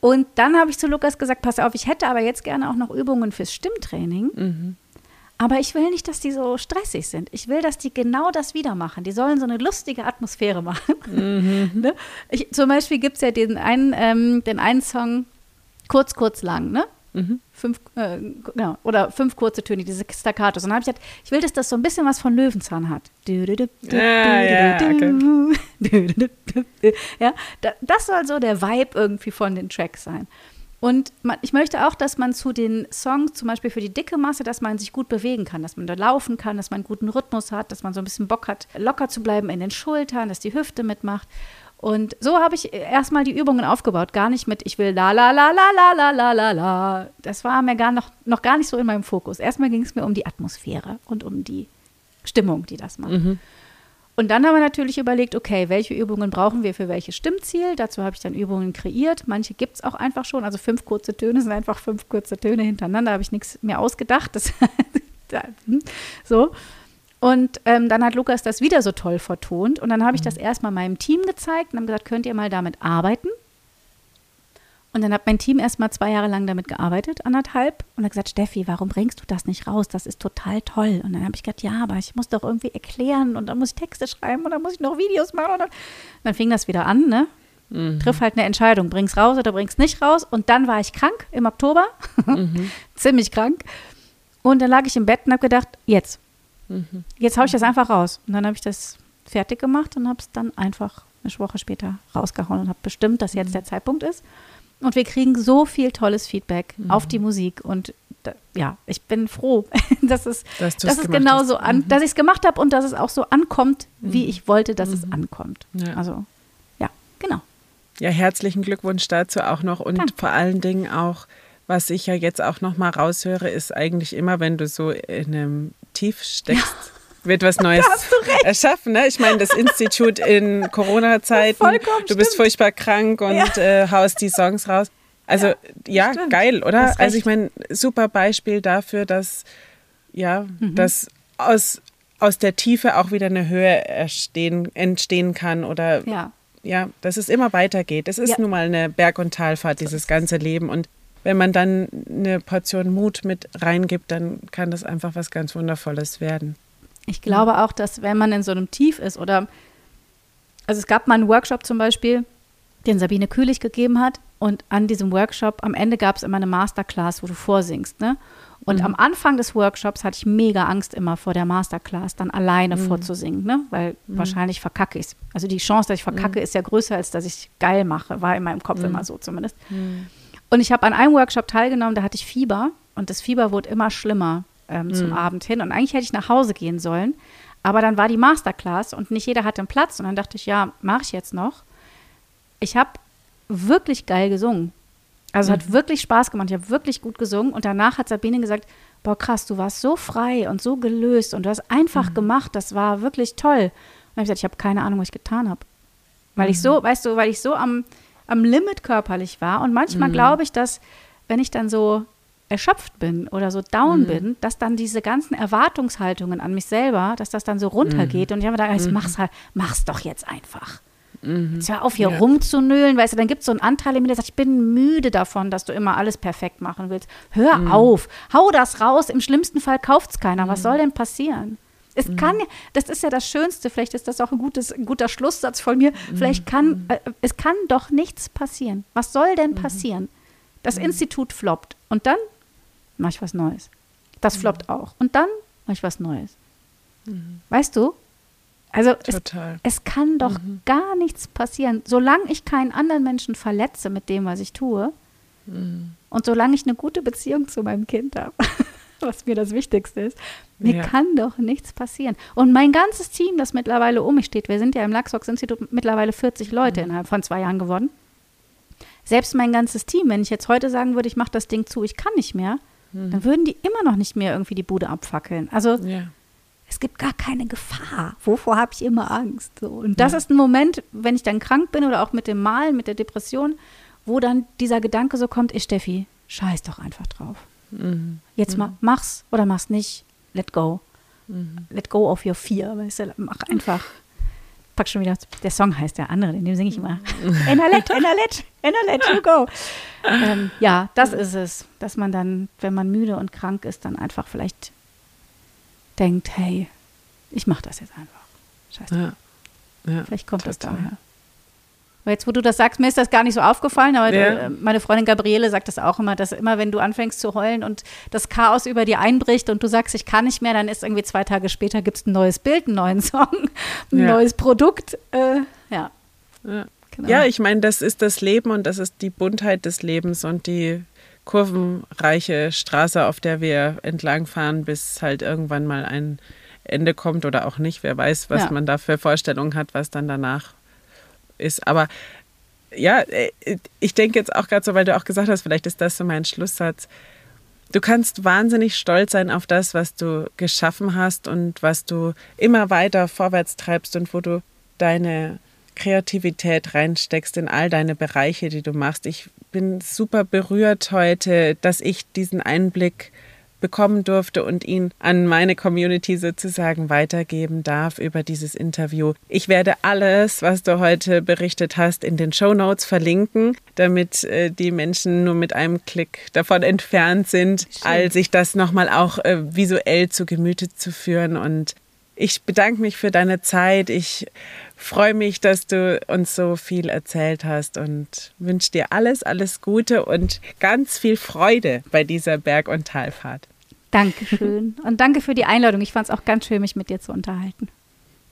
Speaker 2: Und dann habe ich zu Lukas gesagt, pass auf, ich hätte aber jetzt gerne auch noch Übungen fürs Stimmtraining. Mhm. Aber ich will nicht, dass die so stressig sind. Ich will, dass die genau das wieder machen. Die sollen so eine lustige Atmosphäre machen. Mhm. ne? ich, zum Beispiel gibt es ja den einen, ähm, den einen Song, kurz, kurz, lang, ne? Mhm. Fünf, äh, genau, oder fünf kurze Töne, diese Staccatos. Und dann habe ich gesagt, ich will, dass das so ein bisschen was von Löwenzahn hat. Ja, das soll so der Vibe irgendwie von den Tracks sein. Und man, ich möchte auch, dass man zu den Songs, zum Beispiel für die dicke Masse, dass man sich gut bewegen kann, dass man da laufen kann, dass man einen guten Rhythmus hat, dass man so ein bisschen Bock hat, locker zu bleiben in den Schultern, dass die Hüfte mitmacht. Und so habe ich erstmal die Übungen aufgebaut. Gar nicht mit, ich will la la la la la la la la la. Das war mir gar noch, noch gar nicht so in meinem Fokus. Erstmal ging es mir um die Atmosphäre und um die Stimmung, die das macht. Mhm. Und dann haben wir natürlich überlegt, okay, welche Übungen brauchen wir für welches Stimmziel? Dazu habe ich dann Übungen kreiert. Manche gibt es auch einfach schon. Also fünf kurze Töne sind einfach fünf kurze Töne hintereinander. Da habe ich nichts mehr ausgedacht. Das, hm, so. Und ähm, dann hat Lukas das wieder so toll vertont. Und dann habe ich das mhm. erstmal meinem Team gezeigt und habe gesagt, könnt ihr mal damit arbeiten? Und dann hat mein Team erstmal zwei Jahre lang damit gearbeitet, anderthalb. Und hat gesagt, Steffi, warum bringst du das nicht raus? Das ist total toll. Und dann habe ich gesagt, ja, aber ich muss doch irgendwie erklären und dann muss ich Texte schreiben und dann muss ich noch Videos machen. Und dann, dann fing das wieder an, ne? Mhm. Triff halt eine Entscheidung, bring's raus oder bring's nicht raus. Und dann war ich krank im Oktober, mhm. ziemlich krank. Und dann lag ich im Bett und habe gedacht, jetzt, Mhm. Jetzt haue ich das einfach raus. Und dann habe ich das fertig gemacht und habe es dann einfach eine Woche später rausgehauen und habe bestimmt, dass jetzt mhm. der Zeitpunkt ist. Und wir kriegen so viel tolles Feedback mhm. auf die Musik. Und da, ja, ich bin froh, dass es, dass dass es genau so an, mhm. dass ich es gemacht habe und dass es auch so ankommt, wie mhm. ich wollte, dass es mhm. ankommt. Ja. Also, ja, genau.
Speaker 1: Ja, herzlichen Glückwunsch dazu auch noch und Danke. vor allen Dingen auch, was ich ja jetzt auch noch mal raushöre, ist eigentlich immer, wenn du so in einem tief steckst, ja. wird was Neues erschaffen. Ne? Ich meine, das Institut in Corona-Zeiten, du bist furchtbar krank und ja. äh, haust die Songs raus. Also ja, ja geil, oder? Also ich meine, super Beispiel dafür, dass ja, mhm. dass aus, aus der Tiefe auch wieder eine Höhe erstehen, entstehen kann oder ja. ja, dass es immer weitergeht. Es ist ja. nun mal eine Berg- und Talfahrt, dieses ganze Leben und wenn man dann eine Portion Mut mit reingibt, dann kann das einfach was ganz Wundervolles werden.
Speaker 2: Ich glaube auch, dass wenn man in so einem Tief ist oder also es gab mal einen Workshop zum Beispiel, den Sabine Kühlich gegeben hat und an diesem Workshop am Ende gab es immer eine Masterclass, wo du vorsingst, ne? Und mhm. am Anfang des Workshops hatte ich mega Angst immer vor der Masterclass, dann alleine mhm. vorzusingen, ne? Weil mhm. wahrscheinlich verkacke ich es. Also die Chance, dass ich verkacke, mhm. ist ja größer, als dass ich geil mache, war in meinem Kopf mhm. immer so zumindest. Mhm. Und ich habe an einem Workshop teilgenommen, da hatte ich Fieber und das Fieber wurde immer schlimmer ähm, mhm. zum Abend hin. Und eigentlich hätte ich nach Hause gehen sollen. Aber dann war die Masterclass und nicht jeder hatte einen Platz. Und dann dachte ich, ja, mache ich jetzt noch. Ich habe wirklich geil gesungen. Also mhm. hat wirklich Spaß gemacht. Ich habe wirklich gut gesungen. Und danach hat Sabine gesagt, boah, krass, du warst so frei und so gelöst und du hast einfach mhm. gemacht. Das war wirklich toll. Und dann habe ich gesagt, ich habe keine Ahnung, was ich getan habe. Weil ich mhm. so, weißt du, weil ich so am am Limit körperlich war. Und manchmal mhm. glaube ich, dass, wenn ich dann so erschöpft bin oder so down mhm. bin, dass dann diese ganzen Erwartungshaltungen an mich selber, dass das dann so runtergeht. Mhm. Und ich habe mir gedacht, mhm. mach's halt, mach's doch jetzt einfach. Mhm. Jetzt hör auf, hier ja. rumzunölen, weißt du, dann gibt es so einen Anteil in mir, der sagt, ich bin müde davon, dass du immer alles perfekt machen willst. Hör mhm. auf, hau das raus, im schlimmsten Fall kauft es keiner. Was mhm. soll denn passieren? Es mhm. kann, das ist ja das Schönste, vielleicht ist das auch ein, gutes, ein guter Schlusssatz von mir, mhm. vielleicht kann, mhm. äh, es kann doch nichts passieren. Was soll denn mhm. passieren? Das mhm. Institut floppt und dann mache ich was Neues. Das mhm. floppt auch und dann mache ich was Neues. Weißt du? Also es, es, kann doch gar nichts passieren, solange ich keinen anderen Menschen verletze mit dem, was ich tue und solange ich eine gute Beziehung zu meinem Kind habe. was mir das Wichtigste ist. Mir ja. kann doch nichts passieren. Und mein ganzes Team, das mittlerweile um mich steht, wir sind ja im Lachsbox-Institut mittlerweile 40 Leute mhm. innerhalb von zwei Jahren geworden. selbst mein ganzes Team, wenn ich jetzt heute sagen würde, ich mache das Ding zu, ich kann nicht mehr, mhm. dann würden die immer noch nicht mehr irgendwie die Bude abfackeln. Also ja. es gibt gar keine Gefahr. Wovor habe ich immer Angst? So. Und das ja. ist ein Moment, wenn ich dann krank bin oder auch mit dem Malen, mit der Depression, wo dann dieser Gedanke so kommt, ey Steffi, scheiß doch einfach drauf. Mhm. Jetzt mal, mach's oder mach's nicht. Let go. Mhm. Let go of your fear. Weißt du, mach einfach. Pack schon wieder, der Song heißt der andere, in dem singe ich immer. Anna let, Anna let, Anna let you go. Ähm, ja, das ist es. Dass man dann, wenn man müde und krank ist, dann einfach vielleicht denkt, hey, ich mach das jetzt einfach. Scheiße. Ja. Ja, vielleicht kommt total. das daher. Jetzt, wo du das sagst, mir ist das gar nicht so aufgefallen, aber ja. Äh, meine Freundin Gabriele sagt das auch immer, dass immer, wenn du anfängst zu heulen und das Chaos über dir einbricht und du sagst, ich kann nicht mehr, dann ist irgendwie zwei Tage später gibt es ein neues Bild, einen neuen Song, ein ja. neues Produkt. Äh, ja.
Speaker 1: Ja. Genau. ja, ich meine, das ist das Leben und das ist die Buntheit des Lebens und die kurvenreiche Straße, auf der wir entlangfahren, bis halt irgendwann mal ein Ende kommt oder auch nicht. Wer weiß, was ja. man da für Vorstellungen hat, was dann danach ist. Aber ja, äh, ich denke jetzt auch gerade so, weil du auch gesagt hast, vielleicht ist das so mein Schlusssatz. Du kannst wahnsinnig stolz sein auf das, was du geschaffen hast und was du immer weiter vorwärts treibst und wo du deine Kreativität reinsteckst in all deine Bereiche, die du machst. Ich bin super berührt heute, dass ich diesen Einblick bekommen durfte und ihn an meine Community sozusagen weitergeben darf über dieses Interview. Ich werde alles, was du heute berichtet hast, in den Show Notes verlinken, damit äh, die Menschen nur mit einem Klick davon entfernt sind, all sich das nochmal auch äh, visuell zu Gemüte zu führen. Und ich bedanke mich für deine Zeit. Ich freue mich, dass du uns so viel erzählt hast und wünsche dir alles, alles Gute und ganz viel Freude bei dieser Berg- und Talfahrt.
Speaker 2: Dankeschön. Und danke für die Einladung. Ich fand es auch ganz schön, mich mit dir zu unterhalten.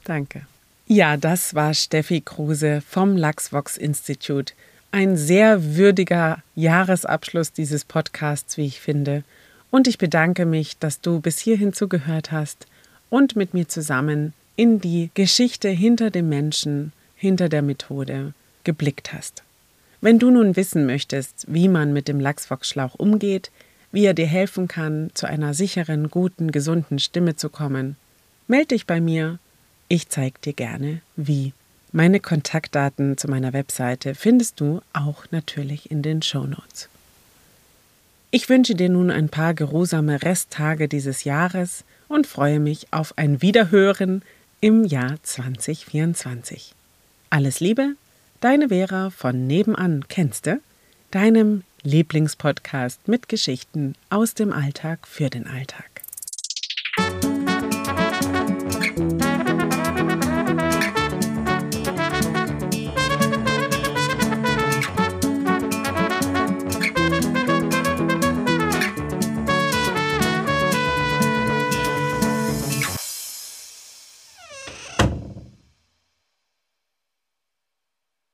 Speaker 1: Danke. Ja, das war Steffi Kruse vom Lachsvox Institute. Ein sehr würdiger Jahresabschluss dieses Podcasts, wie ich finde. Und ich bedanke mich, dass du bis hierhin zugehört hast und mit mir zusammen in die Geschichte hinter dem Menschen, hinter der Methode geblickt hast. Wenn du nun wissen möchtest, wie man mit dem Lachsvox-Schlauch umgeht, wie er dir helfen kann, zu einer sicheren, guten, gesunden Stimme zu kommen, melde dich bei mir. Ich zeige dir gerne, wie. Meine Kontaktdaten zu meiner Webseite findest du auch natürlich in den Shownotes. Ich wünsche dir nun ein paar geruhsame Resttage dieses Jahres und freue mich auf ein Wiederhören im Jahr 2024. Alles Liebe, deine Vera von nebenan, kennst du? Deinem Lieblingspodcast mit Geschichten aus dem Alltag für den Alltag.